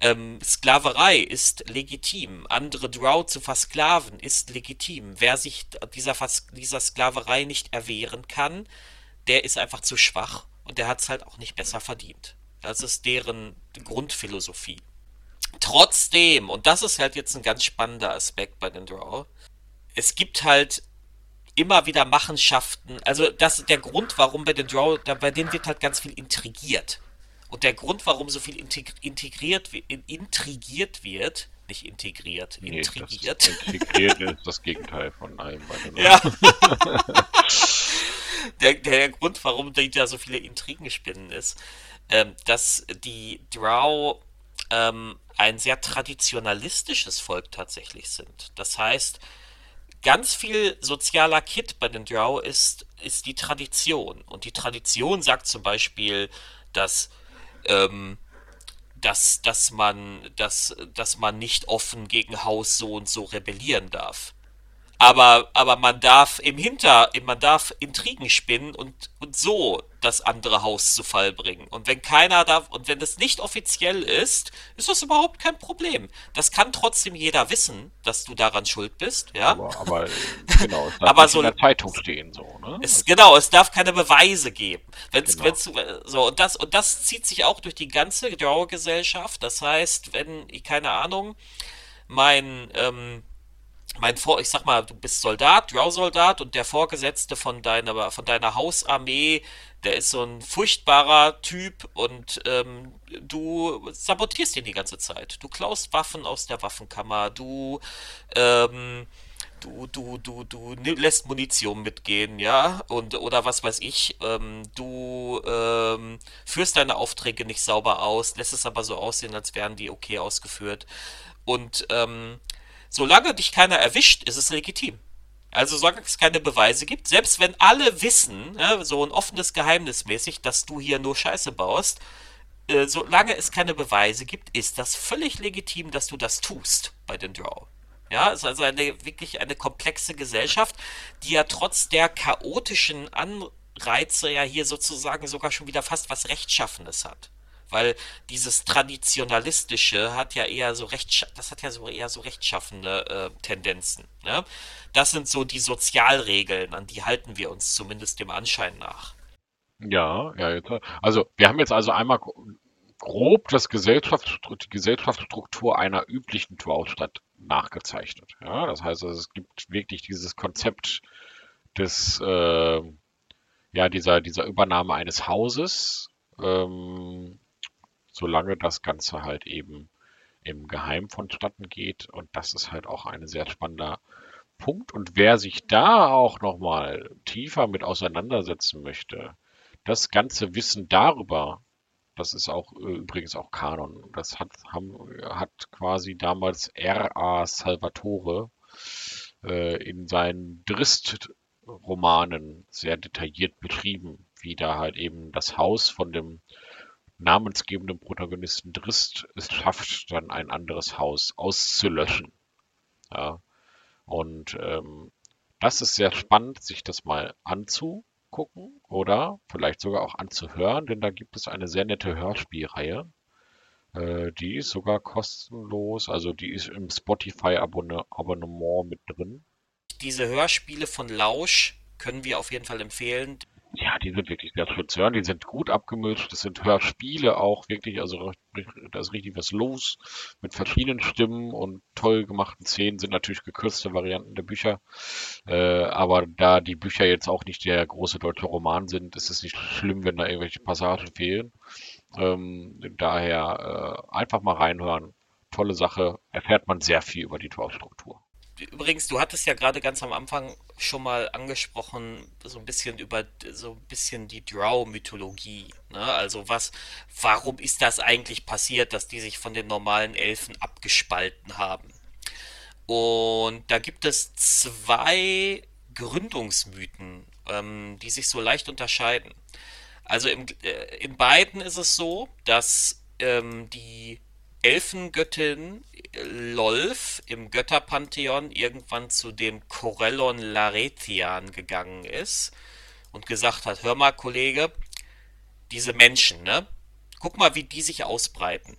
Ähm, Sklaverei ist legitim. Andere Drow zu versklaven ist legitim. Wer sich dieser, Vers dieser Sklaverei nicht erwehren kann, der ist einfach zu schwach und der hat es halt auch nicht besser verdient. Das ist deren Grundphilosophie. Trotzdem, und das ist halt jetzt ein ganz spannender Aspekt bei den Drow, es gibt halt immer wieder Machenschaften. Also das der Grund, warum bei den Draw, da, bei denen wird halt ganz viel intrigiert. Und der Grund, warum so viel integriert, intrigiert wird, nicht integriert, nee, intrigiert. integriert (laughs) ist das Gegenteil von allem. Ja. (laughs) der, der Grund, warum da so viele Intrigen spinnen, ist, ähm, dass die Drow ähm, ein sehr traditionalistisches Volk tatsächlich sind. Das heißt, ganz viel sozialer Kit bei den Drow ist, ist die Tradition. Und die Tradition sagt zum Beispiel, dass, ähm, dass, dass, man, dass, dass man nicht offen gegen Haus so und so rebellieren darf. Aber, aber man darf im Hinter, man darf Intrigen spinnen und, und so das andere Haus zu Fall bringen. Und wenn keiner darf, und wenn das nicht offiziell ist, ist das überhaupt kein Problem. Das kann trotzdem jeder wissen, dass du daran schuld bist, ja. Aber, aber (laughs) genau, es darf aber so, in der Zeitung stehen, so, ne? Es, genau, es darf keine Beweise geben. Wenn's, genau. wenn's, so, und das, und das zieht sich auch durch die ganze Dauergesellschaft. Das heißt, wenn, keine Ahnung, mein, ähm, mein Vor, ich sag mal, du bist Soldat, Drow-Soldat und der Vorgesetzte von deiner, von deiner Hausarmee, der ist so ein furchtbarer Typ und ähm, du sabotierst ihn die ganze Zeit. Du klaust Waffen aus der Waffenkammer, du, ähm, du, du, du, du lässt Munition mitgehen, ja, und oder was weiß ich, ähm, du ähm, führst deine Aufträge nicht sauber aus, lässt es aber so aussehen, als wären die okay ausgeführt. Und ähm, Solange dich keiner erwischt, ist es legitim. Also solange es keine Beweise gibt, selbst wenn alle wissen, ja, so ein offenes Geheimnis mäßig, dass du hier nur Scheiße baust, äh, solange es keine Beweise gibt, ist das völlig legitim, dass du das tust bei den Draw. Ja, ist also eine wirklich eine komplexe Gesellschaft, die ja trotz der chaotischen Anreize ja hier sozusagen sogar schon wieder fast was Rechtschaffenes hat. Weil dieses Traditionalistische hat ja eher so recht, das hat ja so eher so rechtschaffende äh, Tendenzen. Ne? Das sind so die Sozialregeln, an die halten wir uns zumindest dem Anschein nach. Ja, ja, also wir haben jetzt also einmal grob das Gesellschaft, die Gesellschaftsstruktur einer üblichen Tourstadt nachgezeichnet. Ja, das heißt, also, es gibt wirklich dieses Konzept des, äh, ja, dieser, dieser Übernahme eines Hauses, ähm, solange das Ganze halt eben im Geheim vonstatten geht. Und das ist halt auch ein sehr spannender Punkt. Und wer sich da auch nochmal tiefer mit auseinandersetzen möchte, das ganze Wissen darüber, das ist auch äh, übrigens auch Kanon. Das hat, haben, hat quasi damals R.A. Salvatore äh, in seinen Drist-Romanen sehr detailliert beschrieben, wie da halt eben das Haus von dem namensgebenden Protagonisten Drist es schafft, dann ein anderes Haus auszulöschen. Ja. Und ähm, das ist sehr spannend, sich das mal anzu gucken oder vielleicht sogar auch anzuhören, denn da gibt es eine sehr nette Hörspielreihe. Äh, die ist sogar kostenlos, also die ist im Spotify-Abonnement mit drin. Diese Hörspiele von Lausch können wir auf jeden Fall empfehlen. Ja, die sind wirklich sehr schön zu hören. Die sind gut abgemischt. Das sind Hörspiele auch wirklich. Also da ist richtig was los mit verschiedenen Stimmen und toll gemachten Szenen. Sind natürlich gekürzte Varianten der Bücher. Äh, aber da die Bücher jetzt auch nicht der große deutsche Roman sind, ist es nicht schlimm, wenn da irgendwelche Passagen fehlen. Ähm, daher äh, einfach mal reinhören. Tolle Sache. Erfährt man sehr viel über die Torstruktur. Übrigens, du hattest ja gerade ganz am Anfang schon mal angesprochen, so ein bisschen über so ein bisschen die Drow-Mythologie. Ne? Also was, warum ist das eigentlich passiert, dass die sich von den normalen Elfen abgespalten haben? Und da gibt es zwei Gründungsmythen, ähm, die sich so leicht unterscheiden. Also im, äh, in beiden ist es so, dass ähm, die Elfengöttin Lolf im Götterpantheon irgendwann zu dem Corellon Laretian gegangen ist und gesagt hat, hör mal, Kollege, diese Menschen, ne? Guck mal, wie die sich ausbreiten.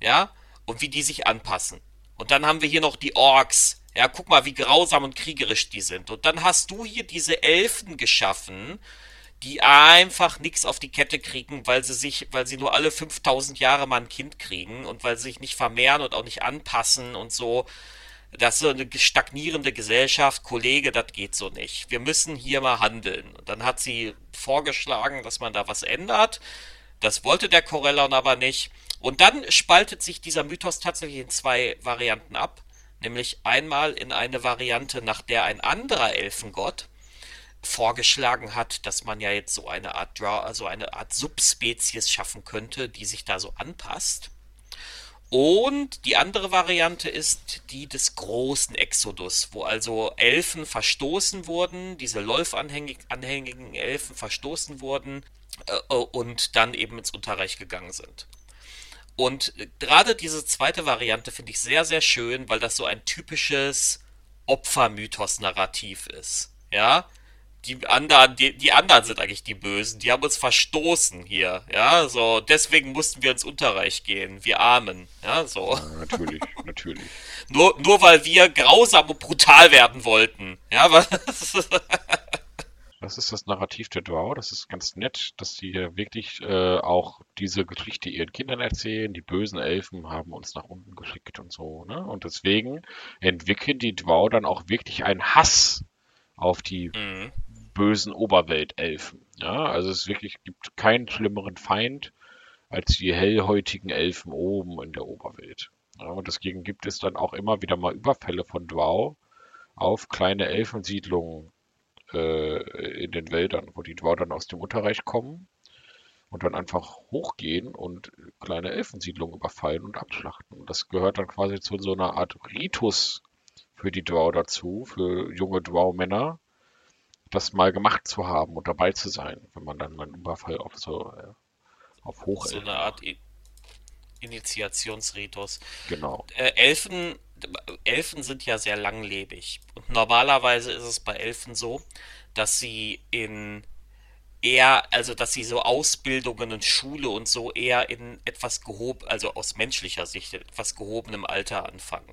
Ja? Und wie die sich anpassen. Und dann haben wir hier noch die Orks. Ja, guck mal, wie grausam und kriegerisch die sind. Und dann hast du hier diese Elfen geschaffen, die einfach nichts auf die Kette kriegen, weil sie sich, weil sie nur alle 5000 Jahre mal ein Kind kriegen und weil sie sich nicht vermehren und auch nicht anpassen und so. Das ist so eine stagnierende Gesellschaft, Kollege, das geht so nicht. Wir müssen hier mal handeln. Und dann hat sie vorgeschlagen, dass man da was ändert. Das wollte der Corellon aber nicht. Und dann spaltet sich dieser Mythos tatsächlich in zwei Varianten ab. Nämlich einmal in eine Variante, nach der ein anderer Elfengott, vorgeschlagen hat, dass man ja jetzt so eine Art Draw, also eine Art Subspezies schaffen könnte, die sich da so anpasst. Und die andere Variante ist die des großen Exodus, wo also Elfen verstoßen wurden, diese Lolf-anhängigen Elfen verstoßen wurden äh, und dann eben ins Unterreich gegangen sind. Und gerade diese zweite Variante finde ich sehr, sehr schön, weil das so ein typisches Opfermythos-Narrativ ist. Ja, die anderen, die, die anderen sind eigentlich die Bösen. Die haben uns verstoßen hier. Ja, so, deswegen mussten wir ins Unterreich gehen. Wir Armen. Ja, so. Ja, natürlich, (laughs) natürlich. Nur, nur weil wir grausam und brutal werden wollten. Ja, (laughs) was? Das ist das Narrativ der Drow. Das ist ganz nett, dass sie hier wirklich äh, auch diese Geschichte ihren Kindern erzählen. Die bösen Elfen haben uns nach unten geschickt und so. Ne? Und deswegen entwickeln die Drow dann auch wirklich einen Hass auf die mhm bösen Oberweltelfen. Ja, also es wirklich gibt keinen schlimmeren Feind als die hellhäutigen Elfen oben in der Oberwelt. Ja, und deswegen gibt es dann auch immer wieder mal Überfälle von Dwau auf kleine Elfensiedlungen äh, in den Wäldern, wo die Dwau dann aus dem Unterreich kommen und dann einfach hochgehen und kleine Elfensiedlungen überfallen und abschlachten. Das gehört dann quasi zu so einer Art Ritus für die Dwau dazu, für junge Dwau-Männer, das mal gemacht zu haben und dabei zu sein, wenn man dann mal einen Überfall auf so äh, auf Hoch So eine Art I Initiationsritus. Genau. Äh, Elfen Elfen sind ja sehr langlebig. Und normalerweise ist es bei Elfen so, dass sie in eher, also dass sie so Ausbildungen und Schule und so eher in etwas gehoben, also aus menschlicher Sicht, etwas gehobenem Alter anfangen.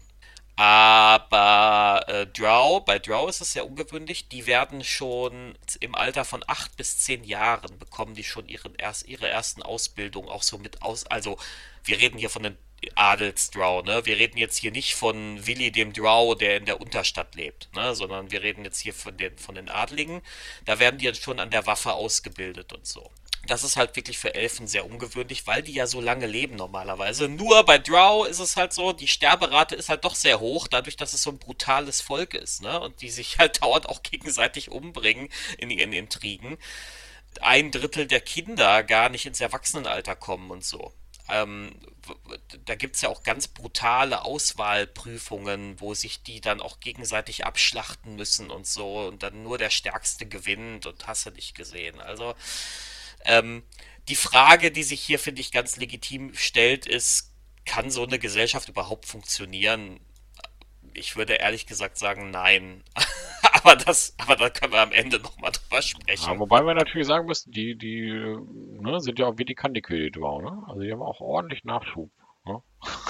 Aber äh, Drow, bei Drow ist es sehr ungewöhnlich, die werden schon im Alter von acht bis zehn Jahren bekommen die schon ihren erst, ihre ersten Ausbildungen auch so mit aus. Also wir reden hier von den Adelsdrow, ne? Wir reden jetzt hier nicht von Willi dem Drow, der in der Unterstadt lebt, ne? Sondern wir reden jetzt hier von den, von den Adligen. Da werden die jetzt schon an der Waffe ausgebildet und so. Das ist halt wirklich für Elfen sehr ungewöhnlich, weil die ja so lange leben normalerweise. Nur bei Drow ist es halt so, die Sterberate ist halt doch sehr hoch, dadurch, dass es so ein brutales Volk ist, ne? Und die sich halt (laughs) dauernd auch gegenseitig umbringen in ihren Intrigen. Ein Drittel der Kinder gar nicht ins Erwachsenenalter kommen und so. Ähm, da gibt es ja auch ganz brutale Auswahlprüfungen, wo sich die dann auch gegenseitig abschlachten müssen und so und dann nur der Stärkste gewinnt und hast du nicht gesehen. Also ähm, die Frage, die sich hier, finde ich, ganz legitim stellt, ist, kann so eine Gesellschaft überhaupt funktionieren? Ich würde ehrlich gesagt sagen, nein. (laughs) aber das, aber da können wir am Ende nochmal drüber sprechen. Ja, wobei wir natürlich sagen müssen, die, die ne, sind ja auch wie die Candy-Quillet ne? Also die haben auch ordentlich Nachschub. Ne?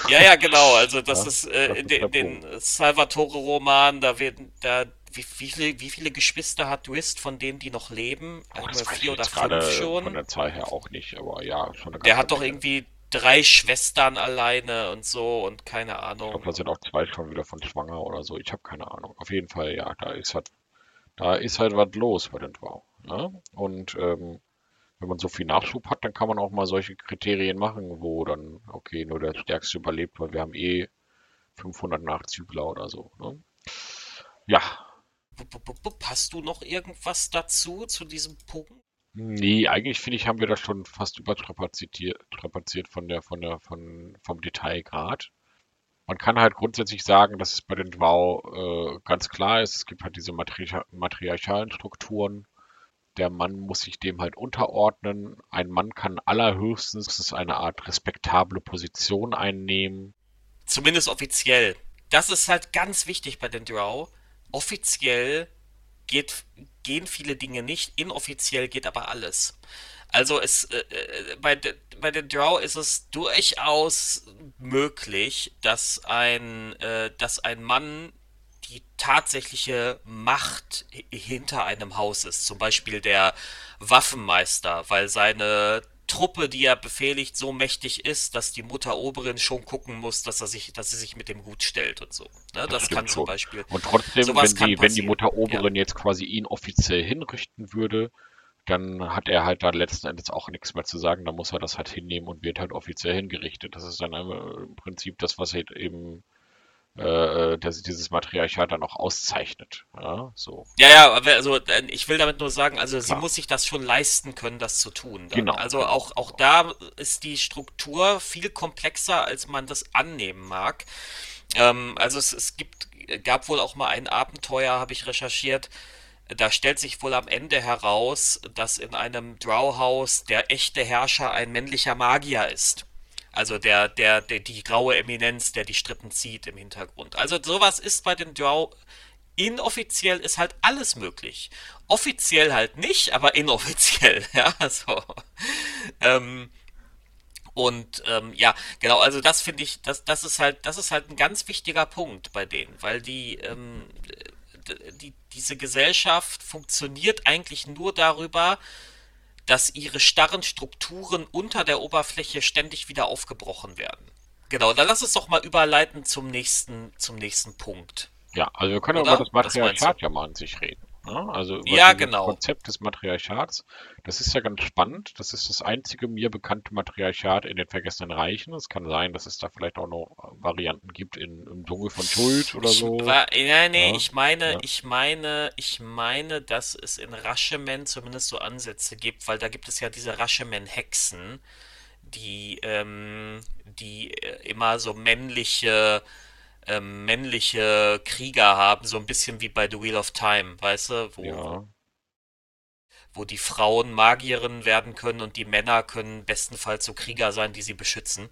Ja, ja, genau. Also das ja, ist äh, das in, in den Salvatore-Roman, da werden, da wie, wie, viele, wie viele Geschwister hat Twist von denen, die noch leben? Oh, das vier oder fünf schon? Von der Zahl her auch nicht, aber ja, schon eine Der hat doch irgendwie drei Schwestern alleine und so und keine Ahnung. Ich glaube, da sind auch zwei schon wieder von schwanger oder so. Ich habe keine Ahnung. Auf jeden Fall, ja, da ist halt, da ist halt was los bei den Wow. Ne? Und ähm, wenn man so viel Nachschub hat, dann kann man auch mal solche Kriterien machen, wo dann, okay, nur der Stärkste überlebt, weil wir haben eh 500 Nachzügler oder so. Ne? Ja. Hast du noch irgendwas dazu, zu diesem Punkt? Nee, eigentlich finde ich, haben wir das schon fast überstrapaziert von der, von der, von, vom Detailgrad. Man kann halt grundsätzlich sagen, dass es bei den Wow äh, ganz klar ist, es gibt halt diese matri matriarchalen Strukturen. Der Mann muss sich dem halt unterordnen. Ein Mann kann allerhöchstens eine Art respektable Position einnehmen. Zumindest offiziell. Das ist halt ganz wichtig bei den Drow. Offiziell geht, gehen viele Dinge nicht, inoffiziell geht aber alles. Also es äh, äh bei, de, bei den Draw ist es durchaus möglich, dass ein, äh, dass ein Mann die tatsächliche Macht hinter einem Haus ist. Zum Beispiel der Waffenmeister, weil seine Truppe, die er befehligt, so mächtig ist, dass die Mutter Oberin schon gucken muss, dass er sich, dass sie sich mit dem gut stellt und so. Ne? Das, das kann zum Beispiel. Und trotzdem, wenn die, wenn die Mutter Oberin ja. jetzt quasi ihn offiziell hinrichten würde, dann hat er halt da letzten Endes auch nichts mehr zu sagen. Dann muss er das halt hinnehmen und wird halt offiziell hingerichtet. Das ist dann im Prinzip das, was halt eben äh, äh, dass dieses Matriarchat dann auch auszeichnet. Ja, so. ja, ja, also ich will damit nur sagen, also Klar. sie muss sich das schon leisten können, das zu tun. Dann. Genau. Also genau. auch, auch da ist die Struktur viel komplexer, als man das annehmen mag. Ähm, also es, es gibt, gab wohl auch mal ein Abenteuer, habe ich recherchiert, da stellt sich wohl am Ende heraus, dass in einem Drowhaus der echte Herrscher ein männlicher Magier ist. Also der, der, der, die graue Eminenz, der die Strippen zieht im Hintergrund. Also sowas ist bei den Drow inoffiziell ist halt alles möglich. Offiziell halt nicht, aber inoffiziell, (laughs) ja, so. Ähm, und ähm, ja, genau, also das finde ich, das, das ist halt, das ist halt ein ganz wichtiger Punkt bei denen, weil die, ähm, die, diese Gesellschaft funktioniert eigentlich nur darüber, dass ihre starren Strukturen unter der Oberfläche ständig wieder aufgebrochen werden. Genau, dann lass uns doch mal überleiten zum nächsten, zum nächsten Punkt. Ja, also wir können Oder? über das Matriarchat ja mal an sich reden. Ne? Also über ja, genau. Konzept des Matriarchats. Das ist ja ganz spannend. Das ist das einzige mir bekannte Matriarchat in den Vergessenen Reichen. Es kann sein, dass es da vielleicht auch noch Varianten gibt in, im Dschungel von Schuld oder ich, so. War, nee, nee, ja. ich meine, ja. ich meine, ich meine, dass es in Rashomon zumindest so Ansätze gibt, weil da gibt es ja diese Rashomon-Hexen, die, ähm, die äh, immer so männliche ähm, männliche Krieger haben, so ein bisschen wie bei The Wheel of Time, weißt du, wo, ja. wo die Frauen Magierinnen werden können und die Männer können bestenfalls so Krieger sein, die sie beschützen.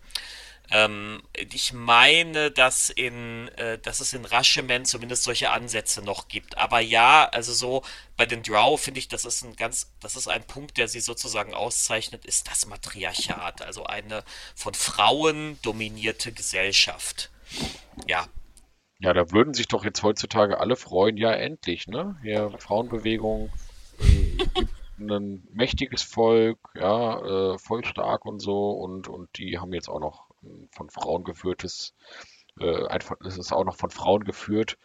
Ähm, ich meine, dass in, äh, dass es in Rashomon zumindest solche Ansätze noch gibt. Aber ja, also so bei den Drow finde ich, das ist ein ganz, das ist ein Punkt, der sie sozusagen auszeichnet, ist das Matriarchat, also eine von Frauen dominierte Gesellschaft. Ja, Ja, da würden sich doch jetzt heutzutage alle freuen, ja endlich, ne? Ja, Frauenbewegung, äh, gibt (laughs) ein mächtiges Volk, ja, äh, voll stark und so und und die haben jetzt auch noch von Frauen geführtes, äh, einfach, es ist auch noch von Frauen geführt,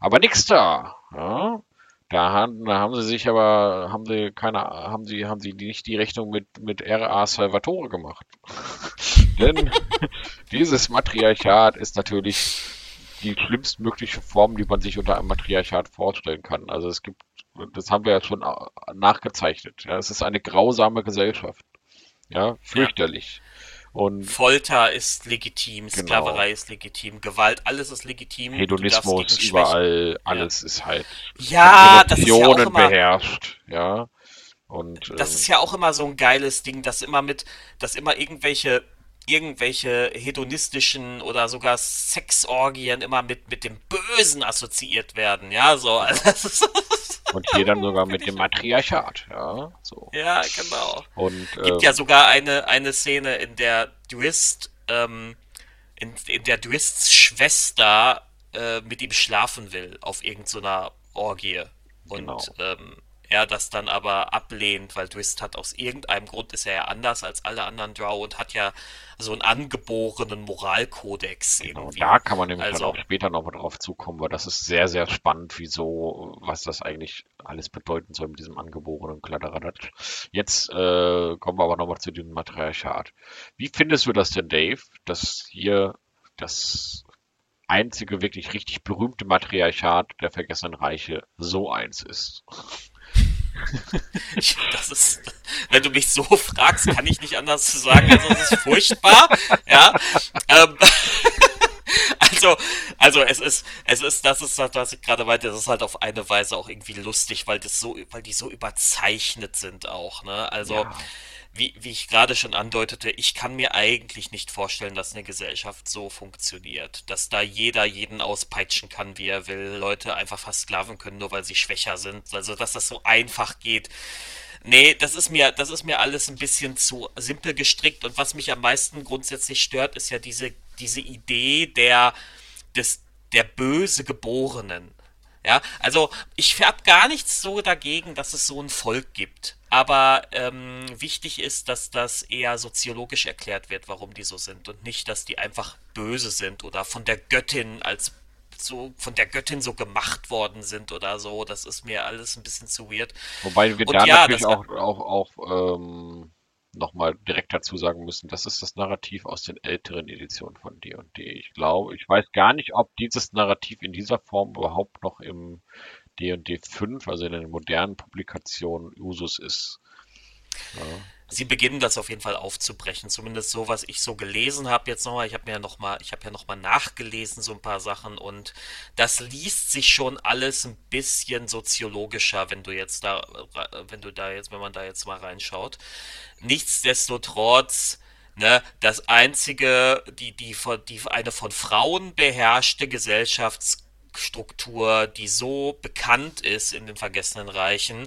aber nix da, ja? Da haben, da haben sie sich aber, haben sie keine, haben sie, haben sie nicht die Rechnung mit mit R.A. Salvatore gemacht, (laughs) denn (laughs) dieses Matriarchat ist natürlich die schlimmstmögliche Form, die man sich unter einem Matriarchat vorstellen kann. Also es gibt, das haben wir ja schon äh, nachgezeichnet. Ja, es ist eine grausame Gesellschaft. Ja, ja. fürchterlich. Und Folter ist legitim, genau, Sklaverei ist legitim, Gewalt, alles ist legitim. Hedonismus überall, Ja. alles ist halt Ja, das ist ja auch immer, beherrscht. Ja, und das ist ähm, ja auch immer so ein geiles Ding, dass immer mit, dass immer irgendwelche, irgendwelche hedonistischen oder sogar Sexorgien immer mit, mit dem Bösen assoziiert werden. Ja, so. (laughs) Also Und hier dann sogar mit dem (laughs) Matriarchat. Ja, so. ja, genau. Und Gibt ja ähm, sogar eine, eine Szene, in der Dwist, ähm, in, in der Dwists Schwester äh, mit ihm schlafen will auf irgendeiner Orgie. Und genau, ähm, er das dann aber ablehnt, weil Dwist hat aus irgendeinem Grund ist er ja anders als alle anderen Drow und hat ja so einen angeborenen Moralkodex Genau, da irgendwie. kann man nämlich dann auch Also, später noch mal drauf zukommen, weil das ist sehr, sehr spannend, wieso, was das eigentlich alles bedeuten soll mit diesem angeborenen Kladderadatsch. Jetzt äh, kommen wir aber nochmal zu diesem Matriarchat. Wie findest du das denn, Dave, dass hier das einzige wirklich richtig berühmte Matriarchat der Vergessenen Reiche so eins ist? (laughs) das ist, wenn du mich so fragst, kann ich nicht anders sagen, also es ist furchtbar, ja. Ähm, (laughs) Also, also es ist, es ist, das ist das, was ich gerade meinte, das ist halt auf eine Weise auch irgendwie lustig, weil das so, weil die so überzeichnet sind auch, ne? Also, Ja, wie, wie ich gerade schon andeutete, ich kann mir eigentlich nicht vorstellen, dass eine Gesellschaft so funktioniert, dass da jeder jeden auspeitschen kann, wie er will, Leute einfach versklaven können, nur weil sie schwächer sind, also dass das so einfach geht. Nee, das ist mir, das ist mir alles ein bisschen zu simpel gestrickt und was mich am meisten grundsätzlich stört, ist ja diese, diese Idee der, des, der böse Geborenen. Ja, also ich habe gar nichts so dagegen, dass es so ein Volk gibt. Aber ähm, wichtig ist, dass das eher soziologisch erklärt wird, warum die so sind und nicht, dass die einfach böse sind oder von der Göttin als so von der Göttin so gemacht worden sind oder so. Das ist mir alles ein bisschen zu weird. wobei wir Und da ja, natürlich auch, auch, auch ähm, nochmal direkt dazu sagen müssen, das ist das Narrativ aus den älteren Editionen von D&D. Ich glaube, ich weiß gar nicht, ob dieses Narrativ in dieser Form überhaupt noch im D&D 5, also in den modernen Publikationen, Usus ist. Ja, Sie beginnen das auf jeden Fall aufzubrechen, zumindest so, was ich so gelesen habe jetzt nochmal. Ich habe mir ja noch mal, ich habe ja noch mal nachgelesen so ein paar Sachen und das liest sich schon alles ein bisschen soziologischer, wenn du jetzt da, wenn du da jetzt, wenn man da jetzt mal reinschaut. Nichtsdestotrotz, ne, das einzige, die die die eine von Frauen beherrschte Gesellschaftsstruktur, die so bekannt ist in den vergessenen Reichen,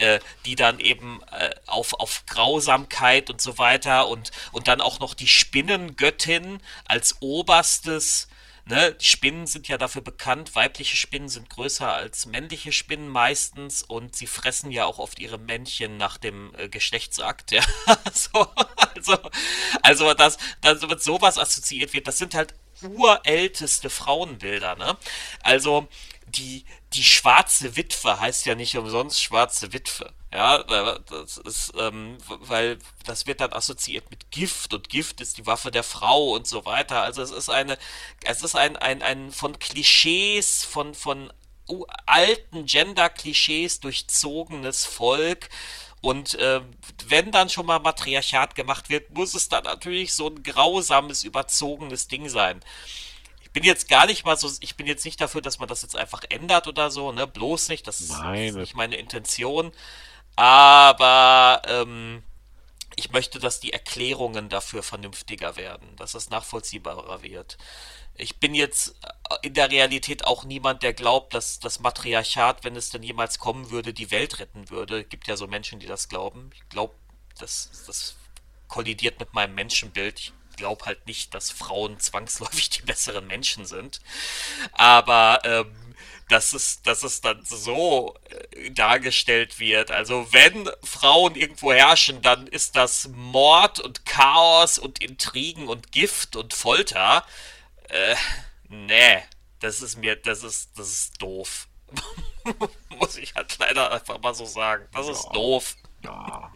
äh, die dann eben äh, auf, auf Grausamkeit und so weiter und, und dann auch noch die Spinnengöttin als oberstes, ne, die Spinnen sind ja dafür bekannt, weibliche Spinnen sind größer als männliche Spinnen meistens und sie fressen ja auch oft ihre Männchen nach dem äh, Geschlechtsakt, ja, (laughs) so, also, also dass, dass mit sowas assoziiert wird, das sind halt urälteste Frauenbilder, ne? Also die, die schwarze Witwe heißt ja nicht umsonst schwarze Witwe. Ja, das ist, ähm, weil das wird dann assoziiert mit Gift und Gift ist die Waffe der Frau und so weiter. Also es ist eine, es ist ein, ein, ein von Klischees, von, von alten Gender-Klischees durchzogenes Volk. Und äh, wenn dann schon mal Matriarchat gemacht wird, muss es dann natürlich so ein grausames, überzogenes Ding sein. Ich bin jetzt gar nicht mal so, ich bin jetzt nicht dafür, dass man das jetzt einfach ändert oder so, ne? Bloß nicht, das ist, nein, ist nicht meine Intention. Aber ähm, ich möchte, dass die Erklärungen dafür vernünftiger werden, dass es nachvollziehbarer wird. Ich bin jetzt in der Realität auch niemand, der glaubt, dass das Matriarchat, wenn es denn jemals kommen würde, die Welt retten würde. Es gibt ja so Menschen, die das glauben. Ich glaube, das, das kollidiert mit meinem Menschenbild. Ich glaube halt nicht, dass Frauen zwangsläufig die besseren Menschen sind. Aber ähm, dass es, dass es dann so äh, dargestellt wird. Also wenn Frauen irgendwo herrschen, dann ist das Mord und Chaos und Intrigen und Gift und Folter. Äh, nee, das ist mir, das ist, das ist doof. (laughs) Muss ich halt leider einfach mal so sagen. Das ja, ist doof. Ja.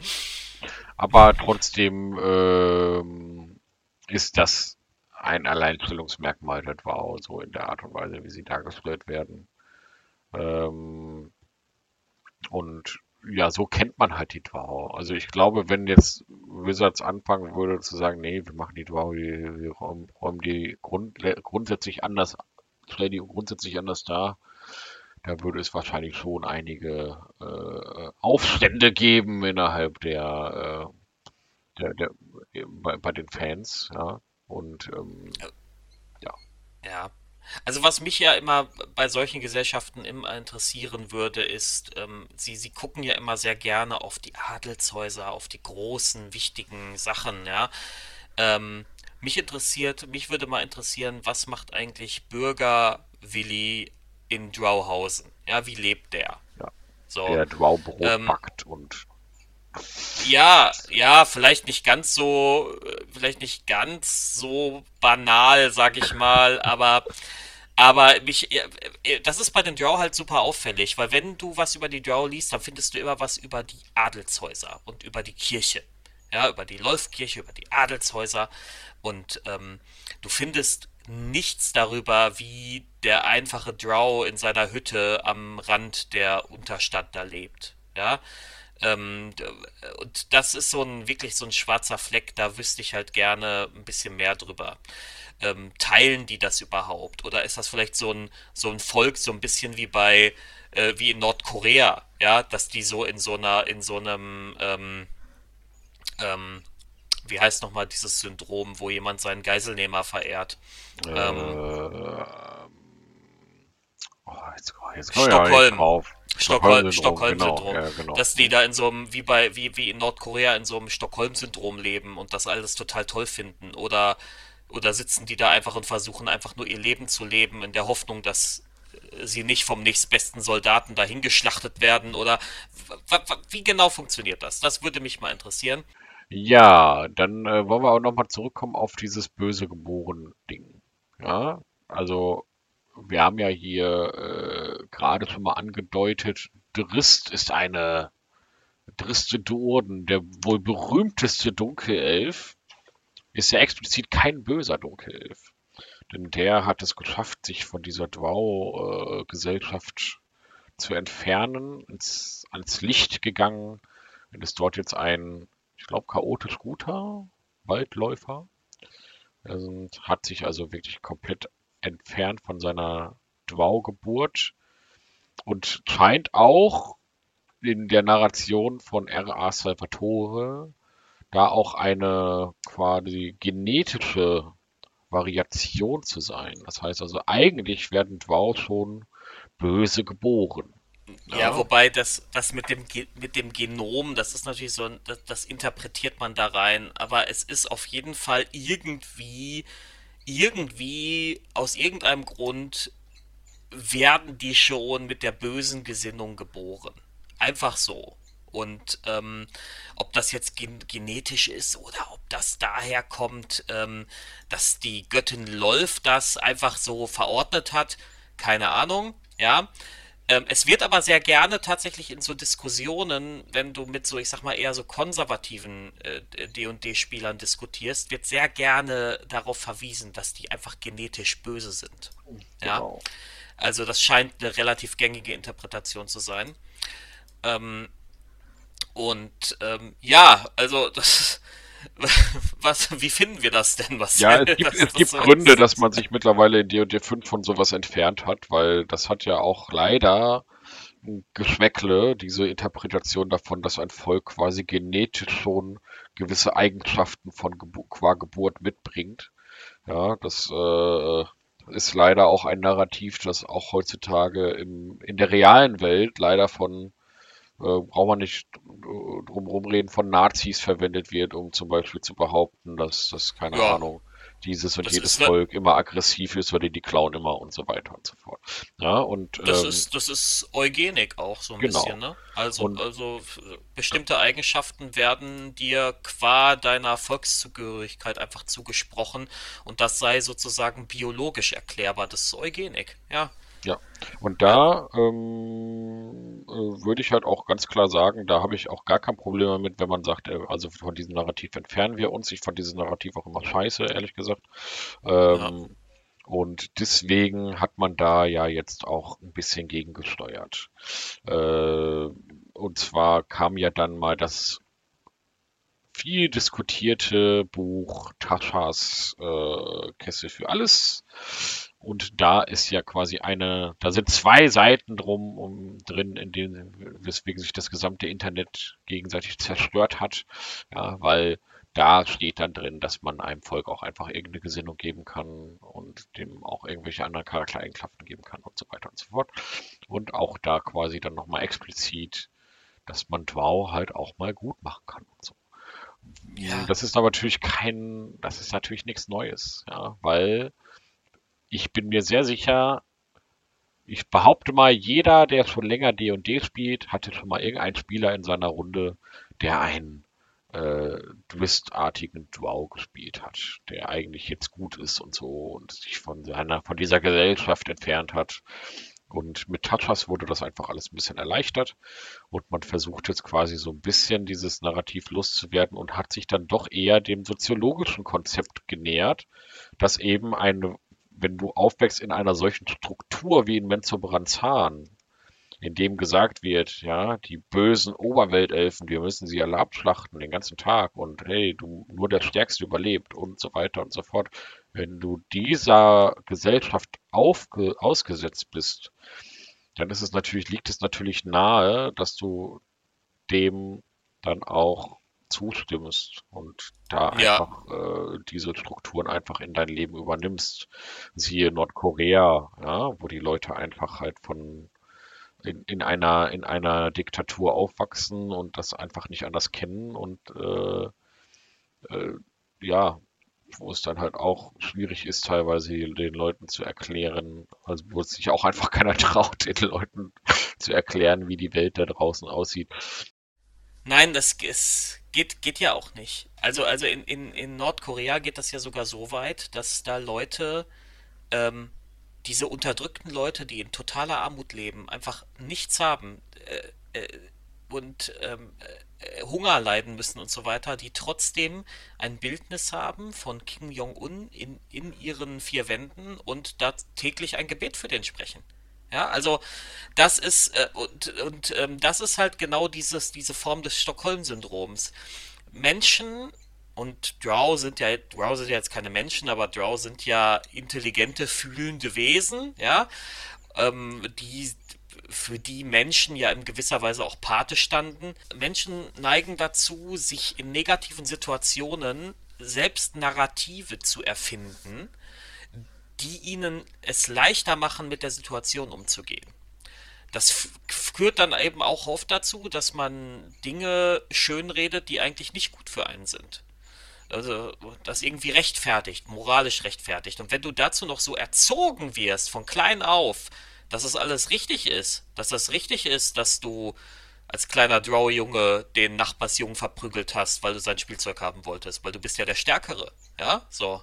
Aber trotzdem ähm, ist das ein Alleinstellungsmerkmal der Wow, so in der Art und Weise, wie sie dargestellt werden. Ähm, und ja, so kennt man halt die Dwau. Also ich glaube, wenn jetzt Wizards anfangen würde zu sagen, nee, wir machen die Dwau, wir, wir räumen, räumen die Grund, grundsätzlich anders, stellen die grundsätzlich anders dar, da würde es wahrscheinlich schon einige äh, Aufstände geben innerhalb der, äh, der, der bei, bei, den Fans, ja. Und ähm, ja. Ja, also was mich ja immer bei solchen Gesellschaften immer interessieren würde, ist, ähm, sie, sie gucken ja immer sehr gerne auf die Adelshäuser, auf die großen, wichtigen Sachen, ja. Ähm, mich interessiert, mich würde mal interessieren, was macht eigentlich Bürger Willi in Drauhausen? Ja, wie lebt der? Ja. So, der Draubrot ähm, backt und ja, ja, vielleicht nicht ganz so, vielleicht nicht ganz so banal, sag ich mal, aber aber mich, das ist bei den Drow halt super auffällig, weil wenn du was über die Drow liest, dann findest du immer was über die Adelshäuser und über die Kirche. Ja, über die Läufkirche, über die Adelshäuser. Und ähm, du findest nichts darüber, wie der einfache Drow in seiner Hütte am Rand der Unterstadt da lebt. Ja, ähm, und das ist so ein wirklich so ein schwarzer Fleck, da wüsste ich halt gerne ein bisschen mehr drüber. Ähm, teilen die das überhaupt? Oder ist das vielleicht so ein, so ein Volk, so ein bisschen wie bei, äh, wie in Nordkorea, ja, dass die so in so einer, in so einem, ähm, ähm, wie heißt nochmal dieses Syndrom, wo jemand seinen Geiselnehmer verehrt? Ähm, äh, oh, jetzt, jetzt Stockholm. Stockholm-Syndrom, Stockholm genau, ja, genau. dass die da in so einem, wie bei, wie, wie in Nordkorea in so einem Stockholm-Syndrom leben und das alles total toll finden. Oder, oder sitzen die da einfach und versuchen einfach nur ihr Leben zu leben in der Hoffnung, dass sie nicht vom nächstbesten Soldaten dahin geschlachtet werden oder wie genau funktioniert das? Das würde mich mal interessieren. Ja, dann äh, wollen wir auch nochmal zurückkommen auf dieses böse geboren Ding. Ja, also wir haben ja hier äh, gerade schon mal angedeutet, Drist ist eine Driste Durden, der wohl berühmteste Dunkelelf, ist ja explizit kein böser Dunkelelf. Denn der hat es geschafft, sich von dieser Dwau-Gesellschaft zu entfernen, ins, ans Licht gegangen und ist dort jetzt ein, ich glaube, chaotisch guter Waldläufer. Er hat sich also wirklich komplett entfernt von seiner Dwau-Geburt und scheint auch in der Narration von R.A. Salvatore da auch eine quasi genetische Variation zu sein. Das heißt also, eigentlich werden Dwau schon böse geboren. Ja, ja, wobei das, das mit dem, mit dem Genom, das ist natürlich so, das, das interpretiert man da rein, aber es ist auf jeden Fall irgendwie irgendwie, aus irgendeinem Grund, werden die schon mit der bösen Gesinnung geboren. Einfach so. Und ähm, ob das jetzt gen genetisch ist oder ob das daher kommt, ähm, dass die Göttin Lolf das einfach so verordnet hat, keine Ahnung, ja. Ähm, es wird aber sehr gerne tatsächlich in so Diskussionen, wenn du mit so, ich sag mal, eher so konservativen äh, D&D-Spielern diskutierst, wird sehr gerne darauf verwiesen, dass die einfach genetisch böse sind. Ja. Genau. Also das scheint eine relativ gängige Interpretation zu sein. Ähm, und ähm, ja, also (laughs) das (laughs) was, wie finden wir das denn? Was ja, es gibt, das, es gibt Gründe, ist. dass man sich mittlerweile in D&D 5 von sowas entfernt hat, weil das hat ja auch leider ein Geschmäckle, diese Interpretation davon, dass ein Volk quasi genetisch schon gewisse Eigenschaften von qua Geburt mitbringt. Ja, das äh, ist leider auch ein Narrativ, das auch heutzutage im, in der realen Welt leider von äh, braucht man nicht drum rumreden, von Nazis verwendet wird, um zum Beispiel zu behaupten, dass das, keine Ja, Ahnung, dieses und das jedes ne, Volk immer aggressiv ist, weil die die klauen immer und so weiter und so fort. Ja, und das ähm, ist, das ist Eugenik auch so ein bisschen, genau. ne? Also, Und also bestimmte Eigenschaften werden dir qua deiner Volkszugehörigkeit einfach zugesprochen und das sei sozusagen biologisch erklärbar. Das ist Eugenik, ja. Ja, und Ja, da ähm, äh, würde ich halt auch ganz klar sagen, da habe ich auch gar kein Problem damit, wenn man sagt, äh, also von diesem Narrativ entfernen wir uns. Ich fand dieses Narrativ auch immer scheiße, ehrlich gesagt. ja, Ähm, und deswegen hat man da ja jetzt auch ein bisschen gegengesteuert. Äh, und zwar kam ja dann mal das viel diskutierte Buch Taschas äh, Kessel für alles. Und da ist ja quasi eine, da sind zwei Seiten drum um, drin, in denen, weswegen sich das gesamte Internet gegenseitig zerstört hat. Ja, weil da steht dann drin, dass man einem Volk auch einfach irgendeine Gesinnung geben kann und dem auch irgendwelche anderen Charaktereigenschaften geben kann und so weiter und so fort. Und auch da quasi dann nochmal explizit, dass man Drow halt auch mal gut machen kann und so. Ja, Das ist aber natürlich kein, das ist natürlich nichts Neues, ja, weil ich bin mir sehr sicher, ich behaupte mal, jeder, der schon länger D&D spielt, hatte schon mal irgendeinen Spieler in seiner Runde, der einen äh, Dwist-artigen Drow gespielt hat, der eigentlich jetzt gut ist und so und sich von seiner, von dieser Gesellschaft entfernt hat. Und mit Tatschas wurde das einfach alles ein bisschen erleichtert und man versucht jetzt quasi so ein bisschen dieses Narrativ loszuwerden und hat sich dann doch eher dem soziologischen Konzept genähert, dass eben eine, wenn du aufwächst in einer solchen Struktur wie in Menzoberranzan, in dem gesagt wird, ja, die bösen Oberweltelfen, wir müssen sie alle abschlachten den ganzen Tag und hey, du, nur der Stärkste überlebt und so weiter und so fort. Wenn du dieser Gesellschaft aufge, ausgesetzt bist, dann ist es natürlich, liegt es natürlich nahe, dass du dem dann auch zustimmst und da ja, einfach äh, diese Strukturen einfach in dein Leben übernimmst. Siehe Nordkorea, ja, wo die Leute einfach halt von in, in einer in einer Diktatur aufwachsen und das einfach nicht anders kennen und äh, äh, ja, wo es dann halt auch schwierig ist, teilweise den Leuten zu erklären, also wo es sich auch einfach keiner (laughs) traut, den Leuten zu erklären, wie die Welt da draußen aussieht. Nein, das ist, geht, geht ja auch nicht. Also, also in, in, in Nordkorea geht das ja sogar so weit, dass da Leute, ähm, diese unterdrückten Leute, die in totaler Armut leben, einfach nichts haben äh, äh, und ähm, äh, Hunger leiden müssen und so weiter, die trotzdem ein Bildnis haben von Kim Jong-un in, in ihren vier Wänden und da täglich ein Gebet für den sprechen. Ja, also das ist äh, und, und ähm, das ist halt genau dieses diese Form des Stockholm-Syndroms. Menschen und Drow sind ja Drow sind ja jetzt keine Menschen, aber Drow sind ja intelligente, fühlende Wesen, ja, ähm, die für die Menschen ja in gewisser Weise auch Pate standen. Menschen neigen dazu, sich in negativen Situationen selbst Narrative zu erfinden, die ihnen es leichter machen, mit der Situation umzugehen. Das führt dann eben auch oft dazu, dass man Dinge schönredet, die eigentlich nicht gut für einen sind. Also das irgendwie rechtfertigt, moralisch rechtfertigt. Und wenn du dazu noch so erzogen wirst, von klein auf, dass das alles richtig ist, dass das richtig ist, dass du als kleiner Drow-Junge den Nachbarsjungen verprügelt hast, weil du sein Spielzeug haben wolltest, weil du bist ja der Stärkere, ja, so.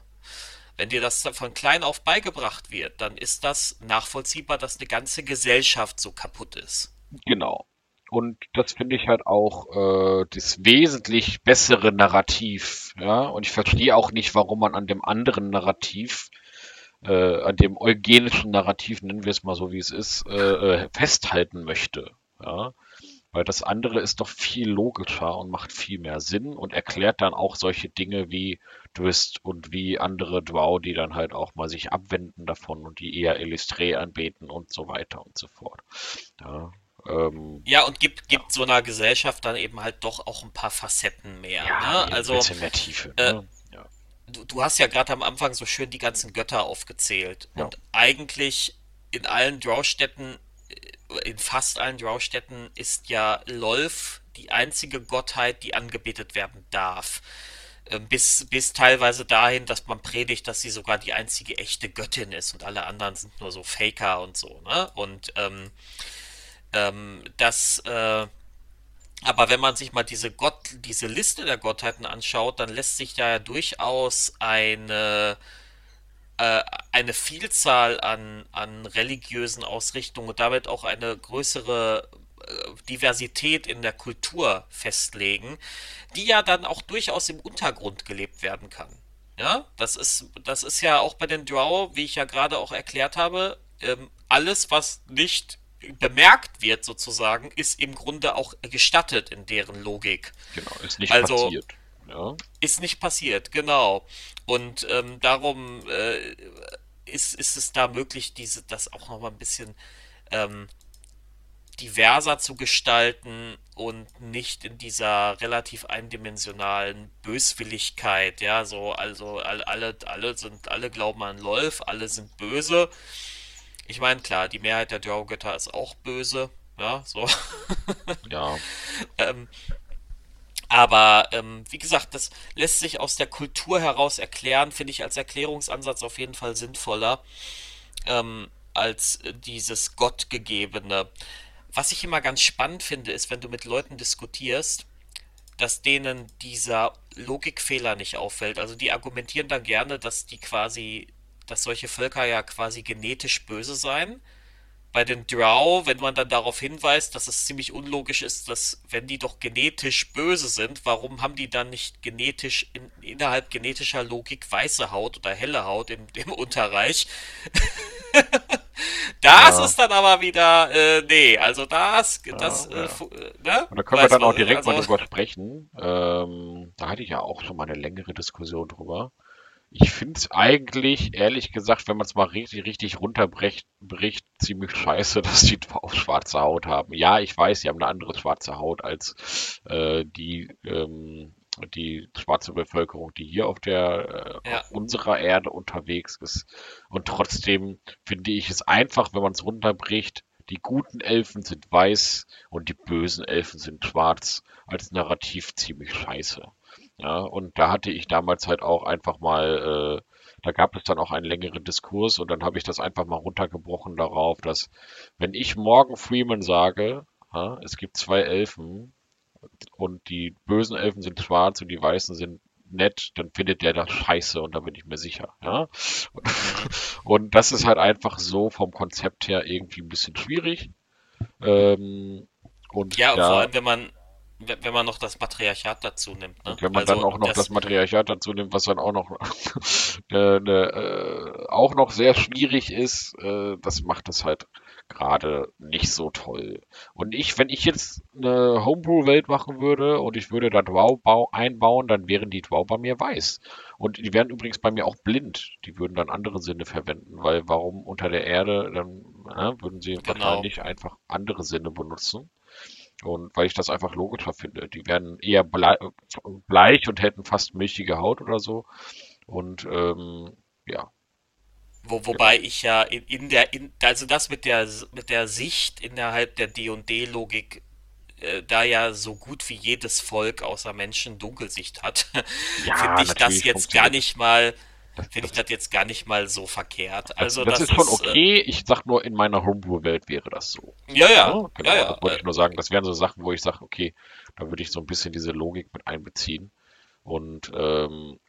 Wenn dir das von klein auf beigebracht wird, dann ist das nachvollziehbar, dass eine ganze Gesellschaft so kaputt ist. Genau. Und das finde ich halt auch äh, das wesentlich bessere Narrativ. Ja, und ich verstehe auch nicht, warum man an dem anderen Narrativ, äh, an dem eugenischen Narrativ, nennen wir es mal so, wie es ist, äh, äh, festhalten möchte. Ja, weil das andere ist doch viel logischer und macht viel mehr Sinn und erklärt dann auch solche Dinge wie Dwist und wie andere Drow, die dann halt auch mal sich abwenden davon und die eher Elistre anbeten und so weiter und so fort. Ja, Ähm, Ja, und gibt, ja, gibt so einer Gesellschaft dann eben halt doch auch ein paar Facetten mehr, ja, ne? eben ein Also, bisschen mehr Tiefe, äh, ne? Ja, du, du hast ja gerade am Anfang so schön die ganzen Götter aufgezählt. ja, Und eigentlich in allen Drowstädten, äh, in fast allen Drowstädten ist ja Lolth die einzige Gottheit, die angebetet werden darf. Ähm, Bis, bis teilweise dahin, dass man predigt, dass sie sogar die einzige echte Göttin ist und alle anderen sind nur so Faker und so, ne? Und ähm, ähm, das, äh, aber wenn man sich mal diese Gott, diese Liste der Gottheiten anschaut, dann lässt sich da ja durchaus eine, äh, eine Vielzahl an, an religiösen Ausrichtungen und damit auch eine größere Diversität in der Kultur festlegen, die ja dann auch durchaus im Untergrund gelebt werden kann. Ja, das ist, das ist ja auch bei den Drow, wie ich ja gerade auch erklärt habe, ähm, alles, was nicht bemerkt wird sozusagen, ist im Grunde auch gestattet in deren Logik. genau, ist nicht Also passiert. Ja, ist nicht passiert, genau. Und ähm, darum äh, ist, ist es da möglich, diese, das auch noch mal ein bisschen ähm, diverser zu gestalten und nicht in dieser relativ eindimensionalen Böswilligkeit, ja, so, also all- alle, alle sind, alle glauben an Lolf, alle sind böse. Ich meine, klar, die Mehrheit der Drow-Götter ist auch böse, ja, so. ja, (laughs) Ähm, aber ähm, wie gesagt, das lässt sich aus der Kultur heraus erklären, finde ich als Erklärungsansatz auf jeden Fall sinnvoller ähm, als dieses Gottgegebene. Was ich immer ganz spannend finde, ist, wenn du mit Leuten diskutierst, dass denen dieser Logikfehler nicht auffällt. Also die argumentieren dann gerne, dass die quasi, dass solche Völker ja quasi genetisch böse seien bei den Drow, wenn man dann darauf hinweist, dass es ziemlich unlogisch ist, dass wenn die doch genetisch böse sind, warum haben die dann nicht genetisch in, innerhalb genetischer Logik weiße Haut oder helle Haut im, im Unterreich? (laughs) (laughs) Das ja, ist dann aber wieder, äh, nee, also das, das, ja, äh, ja. äh, ne? Und da können wir Weiß dann auch direkt mal also, drüber sprechen. Ähm, da hatte ich ja auch schon mal eine längere Diskussion drüber. Ich finde es eigentlich, ehrlich gesagt, wenn man es mal richtig, richtig runterbricht, bricht, ziemlich scheiße, (laughs) dass die auch schwarze Haut haben. Ja, ich weiß, sie haben eine andere schwarze Haut als äh, die, ähm, die schwarze Bevölkerung, die hier auf der, äh, ja, auf unserer Erde unterwegs ist. Und trotzdem finde ich es einfach, wenn man es runterbricht, die guten Elfen sind weiß und die bösen Elfen sind schwarz, als Narrativ ziemlich scheiße. Ja, und da hatte ich damals halt auch einfach mal, äh, da gab es dann auch einen längeren Diskurs und dann habe ich das einfach mal runtergebrochen darauf, dass wenn ich Morgan Freeman sage, ja, es gibt zwei Elfen und die bösen Elfen sind schwarz und die weißen sind nett, dann findet der das scheiße und da bin ich mir sicher, ja. mhm. Und das ist halt einfach so vom Konzept her irgendwie ein bisschen schwierig. Ähm, und Ja, und vor allem, wenn man, wenn man noch das Matriarchat dazu nimmt, ne? Wenn man dann Also, auch noch das das, Matriarchat dazu nimmt, was dann auch noch, (laughs) äh, ne, äh, auch noch sehr schwierig ist, äh, das macht es halt gerade nicht so toll. Und ich, wenn ich jetzt eine Homebrew-Welt machen würde und ich würde da Drow bau einbauen, dann wären die Drow bei mir weiß. Und die wären übrigens bei mir auch blind. Die würden dann andere Sinne verwenden, weil warum unter der Erde, dann äh, würden sie genau. wahrscheinlich einfach andere Sinne benutzen. Und weil ich das einfach logischer finde. Die werden eher blei bleich und hätten fast milchige Haut oder so. Und ähm, ja, Wo, wobei ich ja in, in der, in, also das mit der, mit der Sicht innerhalb der D&D-Logik äh, da ja so gut wie jedes Volk außer Menschen Dunkelsicht hat, (laughs) finde Ja, ich das jetzt gar nicht mal, finde ich Das, jetzt gar nicht mal so verkehrt. das, Also das das ist schon ist, äh, okay. Ich sag nur, in meiner Homebrew-Welt wäre das so. ja, ja, Ja, ja, genau, ja, das wollte ich nur sagen. Das wären so Sachen, wo ich sage, okay, da würde ich so ein bisschen diese Logik mit einbeziehen. Und ähm,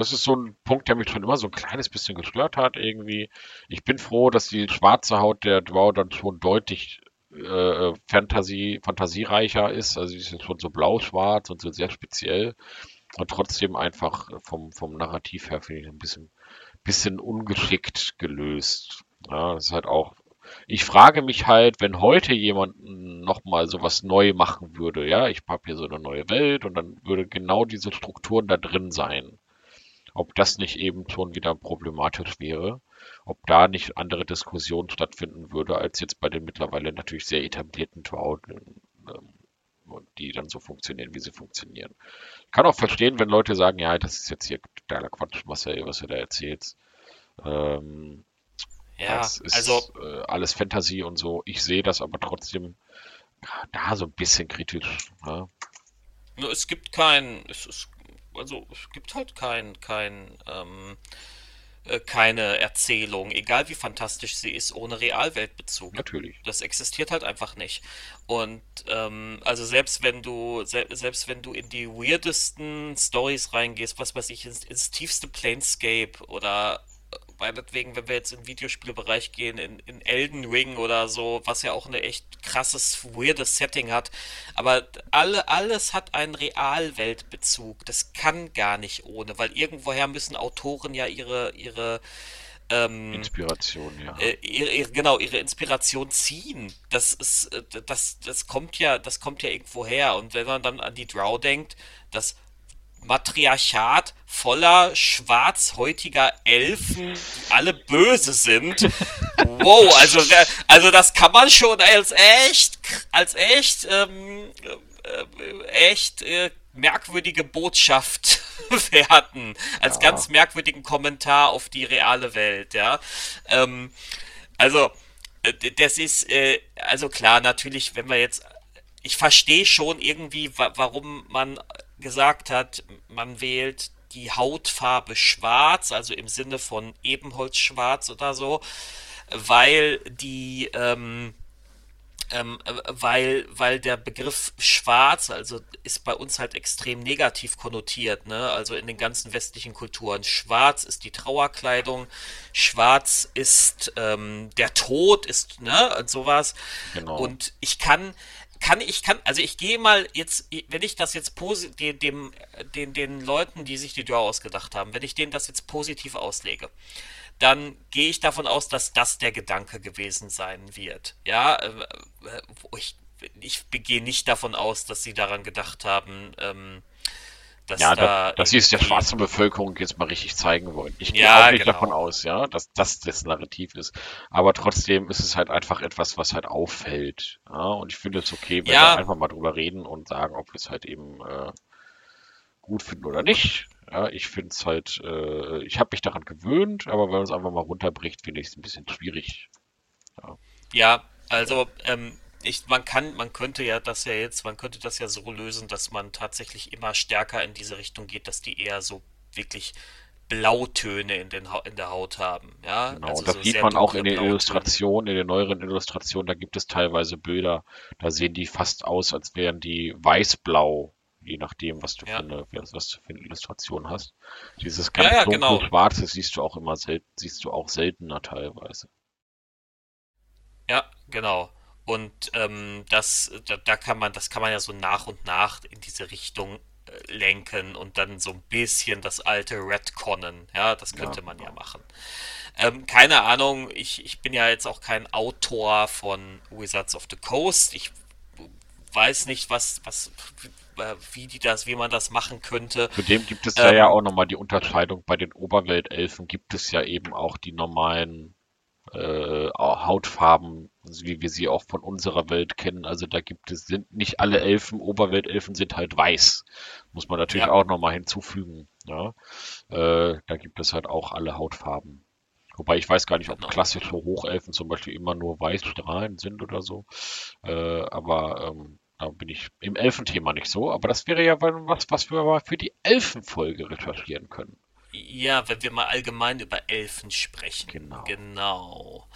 das ist so ein Punkt, der mich schon immer so ein kleines bisschen gestört hat irgendwie. Ich bin froh, dass die schwarze Haut der Drow dann schon deutlich äh, Fantasie, fantasiereicher ist. Also sie jetzt schon so blau-schwarz und so sehr speziell. Und trotzdem einfach vom, vom Narrativ her finde ich ein bisschen, bisschen ungeschickt gelöst. Ja, das ist halt auch. Ich frage mich halt, wenn heute jemand nochmal sowas neu machen würde, ja, ich habe hier so eine neue Welt und dann würde genau diese Strukturen da drin sein ob das nicht eben schon wieder problematisch wäre. ob da nicht andere Diskussionen stattfinden würde, als jetzt bei den mittlerweile natürlich sehr etablierten Trout, ähm, die dann so funktionieren, wie sie funktionieren. Ich kann auch verstehen, wenn Leute sagen, ja, das ist jetzt hier totaler Quatsch, was er, was er da erzählt. Ähm, Ja, das ist also äh, alles Fantasie und so. Ich sehe das aber trotzdem da so ein bisschen kritisch. Ja? nur es gibt kein, es ist, also es gibt halt kein, kein, ähm, äh, keine Erzählung, egal wie fantastisch sie ist, ohne Realweltbezug. Natürlich. Das existiert halt einfach nicht. Und ähm, also selbst wenn du se selbst wenn du in die weirdesten Stories reingehst, was weiß ich, ins, ins tiefste Planescape oder meinetwegen, wenn wir jetzt im Videospielbereich gehen, in, in Elden Ring oder so, was ja auch eine echt krasses, weirdes Setting hat, aber alle, alles hat einen Realweltbezug. Das kann gar nicht ohne, weil irgendwoher müssen Autoren ja ihre, ihre ähm, Inspiration, ja. äh, ihre, ihre, genau, ihre Inspiration ziehen. Das ist, äh, das, das kommt ja, das kommt ja irgendwo her. Und wenn man dann an die Drow denkt, das Matriarchat voller schwarzhäutiger Elfen, die alle böse sind. (laughs) Wow, also, also das kann man schon als echt, als echt, ähm, äh, echt äh, merkwürdige Botschaft (laughs) werten, als Ja. ganz merkwürdigen Kommentar auf die reale Welt, ja. Ähm, also, äh, das ist, äh, also klar, natürlich, wenn wir jetzt, ich verstehe schon irgendwie, wa warum man gesagt hat, man wählt die Hautfarbe schwarz, also im Sinne von Ebenholzschwarz oder so, weil die, ähm, ähm, äh, weil, weil der Begriff schwarz, also ist bei uns halt extrem negativ konnotiert, ne? Also in den ganzen westlichen Kulturen. Schwarz ist die Trauerkleidung, schwarz ist ähm, der Tod, ist, ne? Und sowas. Genau. Und ich kann, kann, ich kann, also ich gehe mal jetzt, wenn ich das jetzt dem, dem, den, den Leuten, die sich die Draw ausgedacht haben, wenn ich denen das jetzt positiv auslege, dann gehe ich davon aus, dass das der Gedanke gewesen sein wird. Ja, äh, ich, ich gehe nicht davon aus, dass sie daran gedacht haben, ähm, dass Ja, da dass, sie es der schwarzen Bevölkerung jetzt mal richtig zeigen wollen. Ich gehe Ja, auch nicht genau. davon aus, ja, dass das das Narrativ ist. Aber trotzdem ist es halt einfach etwas, was halt auffällt. Ja, und ich finde es okay, wenn Ja. wir einfach mal drüber reden und sagen, ob wir es halt eben äh, gut finden oder nicht. Ja, ich finde es halt, äh, ich habe mich daran gewöhnt, aber wenn man es einfach mal runterbricht, finde ich es ein bisschen schwierig. Ja, also ähm, ich, man kann, man könnte ja das ja jetzt, man könnte das ja so lösen, dass man tatsächlich immer stärker in diese Richtung geht, dass die eher so wirklich Blautöne in den, Hau- in der Haut haben. Ja, Genau, also und das so sieht man auch in den Blautöne. Illustrationen, in den neueren Illustrationen, da gibt es teilweise Bilder, da sehen die fast aus, als wären die weiß-blau, je nachdem, was du für Ja. eine, was du für eine Illustration hast. Dieses Ja, ganz ja, dunkle genau. Schwarze siehst du auch immer selten, siehst du auch seltener teilweise. Ja, genau. Und ähm, das, da, da kann man, das kann man ja so nach und nach in diese Richtung äh, lenken und dann so ein bisschen das alte Retconnen. Ja, das Ja, könnte man ja genau. machen. Ähm, keine Ahnung, ich, ich bin ja jetzt auch kein Autor von Wizards of the Coast. Ich weiß nicht, was, was, äh, wie die das, wie man das machen könnte. Zudem gibt es ja, ja Ähm, auch nochmal die Unterscheidung, bei den Oberweltelfen gibt es ja eben auch die normalen äh, Hautfarben, wie wir sie auch von unserer Welt kennen. Also da gibt es, sind nicht alle Elfen, Oberweltelfen sind halt weiß. Muss man natürlich Ja. auch nochmal hinzufügen. Ja? Äh, da gibt es halt auch alle Hautfarben. Wobei ich weiß gar nicht, ob Genau. klassische Hochelfen zum Beispiel immer nur weiß strahlend sind oder so. Äh, aber ähm, bin ich im Elfenthema nicht so. Aber das wäre ja was, was wir mal für die Elfenfolge recherchieren können. Ja, wenn wir mal allgemein über Elfen sprechen. Genau. Genau.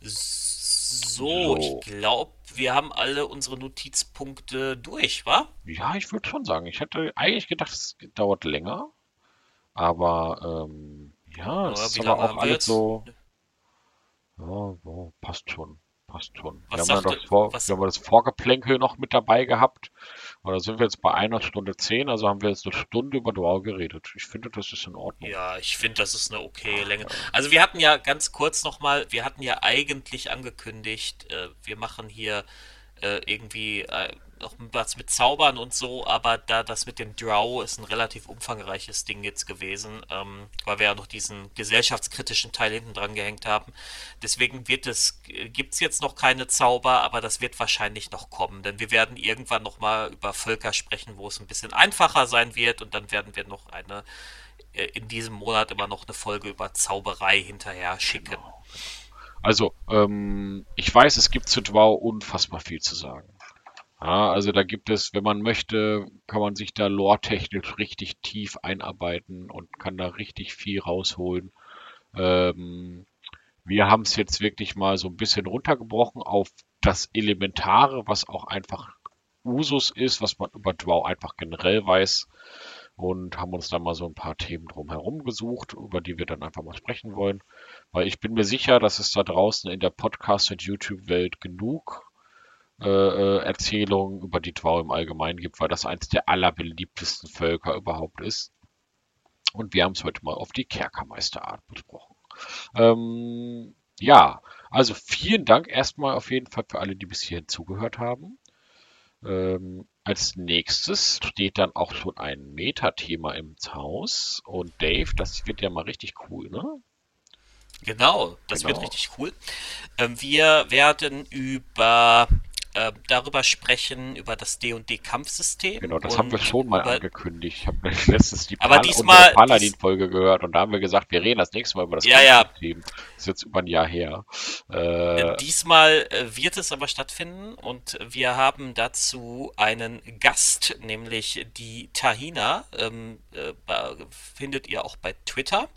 So, So. ich glaube, wir haben alle unsere Notizpunkte durch, wa? Ja, ich würde schon sagen. Ich hätte eigentlich gedacht, es dauert länger. Aber ähm, ja, es ist aber auch alles so. Ja, ja, passt schon. Passt schon. Was wir haben ja Vor was- wir haben das Vorgeplänkel noch mit dabei gehabt. Und da sind wir jetzt bei einer Stunde zehn, also haben wir jetzt eine Stunde über Dual geredet. Ich finde, das ist in Ordnung. Ja, ich finde, das ist eine okay Länge. Also wir hatten ja ganz kurz nochmal, wir hatten ja eigentlich angekündigt, äh, wir machen hier äh, irgendwie äh, noch was mit Zaubern und so, aber da das mit dem Drow ist ein relativ umfangreiches Ding jetzt gewesen, ähm, weil wir ja noch diesen gesellschaftskritischen Teil hinten dran gehängt haben. Deswegen wird es, gibt es jetzt noch keine Zauber, aber das wird wahrscheinlich noch kommen, denn wir werden irgendwann nochmal über Völker sprechen, wo es ein bisschen einfacher sein wird und dann werden wir noch eine äh, in diesem Monat immer noch eine Folge über Zauberei hinterher schicken. Genau. Also, ähm, ich weiß, es gibt zu Dwau unfassbar viel zu sagen. Ja, also da gibt es, wenn man möchte, kann man sich da lore-technisch richtig tief einarbeiten und kann da richtig viel rausholen. Ähm, wir haben es jetzt wirklich mal so ein bisschen runtergebrochen auf das Elementare, was auch einfach Usus ist, was man über Drow einfach generell weiß und haben uns da mal so ein paar Themen drumherum gesucht, über die wir dann einfach mal sprechen wollen. Weil ich bin mir sicher, dass es da draußen in der Podcast- und YouTube-Welt genug äh, äh, Erzählungen über die Tau im Allgemeinen gibt, weil das eins der allerbeliebtesten Völker überhaupt ist. Und wir haben es heute mal auf die Kerkermeisterart besprochen. Ähm, ja, also vielen Dank erstmal auf jeden Fall für alle, die bis hierhin zugehört haben. Ähm, als nächstes steht dann auch schon ein Metathema im Haus. Und Dave, das wird ja mal richtig cool, ne? Genau, das genau. wird richtig cool. Ähm, wir werden über äh, darüber sprechen, über das D&D-Kampfsystem. Genau, das haben wir schon mal über... angekündigt. Ich habe (laughs) letztens die Aber Pal diesmal, Paladin-Folge gehört und da haben wir gesagt, wir reden das nächste Mal über das ja, Kampfsystem. Ja. Das ist jetzt über ein Jahr her. Äh, äh diesmal äh, wird es aber stattfinden und wir haben dazu einen Gast, nämlich die Tahina. Ähm, äh, findet ihr auch bei Twitter.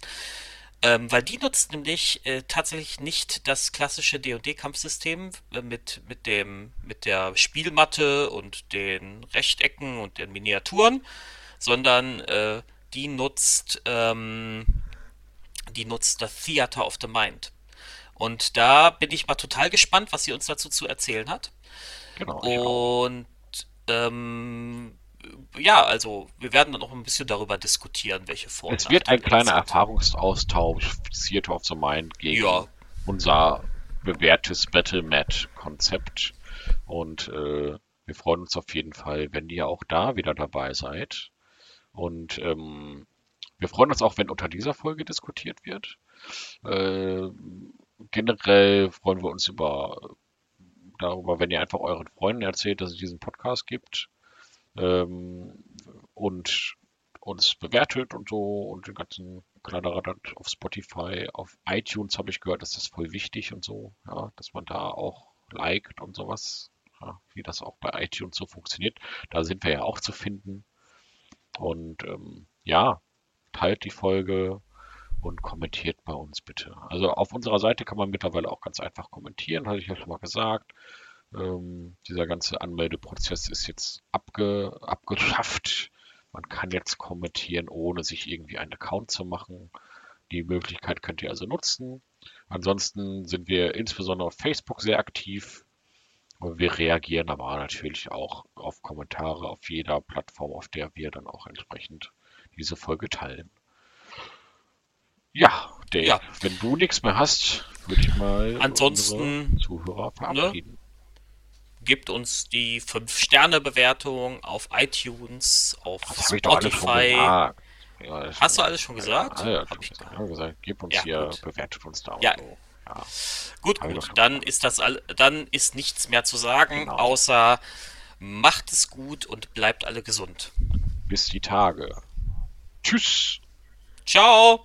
Ähm, weil die nutzt nämlich äh, tatsächlich nicht das klassische D&D-Kampfsystem äh, mit, mit, dem, mit der Spielmatte und den Rechtecken und den Miniaturen, sondern äh, die nutzt ähm, die nutzt das Theater of the Mind. Und da bin ich mal total gespannt, was sie uns dazu zu erzählen hat. Genau. Und ähm, ja, also wir werden dann noch ein bisschen darüber diskutieren, welche Vor- Es wird ein kleiner. Erfahrungsaustausch Theater of the Mind gegen ja. unser bewährtes Battle-Mat-Konzept. Und äh, wir freuen uns auf jeden Fall, wenn ihr auch da wieder dabei seid. Und ähm, wir freuen uns auch, wenn unter dieser Folge diskutiert wird. Äh, generell freuen wir uns über darüber, wenn ihr einfach euren Freunden erzählt, dass es diesen Podcast gibt ähm, und uns bewertet und so und den ganzen Kladderadat auf Spotify, auf iTunes habe ich gehört, ist das voll wichtig und so, ja, dass man da auch liked und sowas, ja, wie das auch bei iTunes so funktioniert. Da sind wir ja auch zu finden. Und ähm, ja, teilt die Folge und kommentiert bei uns bitte. Also auf unserer Seite kann man mittlerweile auch ganz einfach kommentieren, hatte ich ja schon mal gesagt. Ähm, dieser ganze Anmeldeprozess ist jetzt abge, abgeschafft. Man kann jetzt kommentieren, ohne sich irgendwie einen Account zu machen. Die Möglichkeit könnt ihr also nutzen. Ansonsten sind wir insbesondere auf Facebook sehr aktiv. Wir reagieren aber natürlich auch auf Kommentare auf jeder Plattform, auf der wir dann auch entsprechend diese Folge teilen. Ja, Dave, ja. wenn du nichts mehr hast, würde ich mal Ansonsten, Zuhörer verabschieden. Ne? Gebt uns die 5-Sterne-Bewertung auf iTunes, auf das Spotify. Ja, Hast du alles schon gesagt? Ja, ja, Hab ich gesagt. gesagt. Gib uns ja, hier, gut. bewertet uns da. Ja. So. ja. Gut, Hab gut. Dann ist das all, dann ist nichts mehr zu sagen, genau. außer macht es gut und bleibt alle gesund. Bis die Tage. Tschüss. Ciao.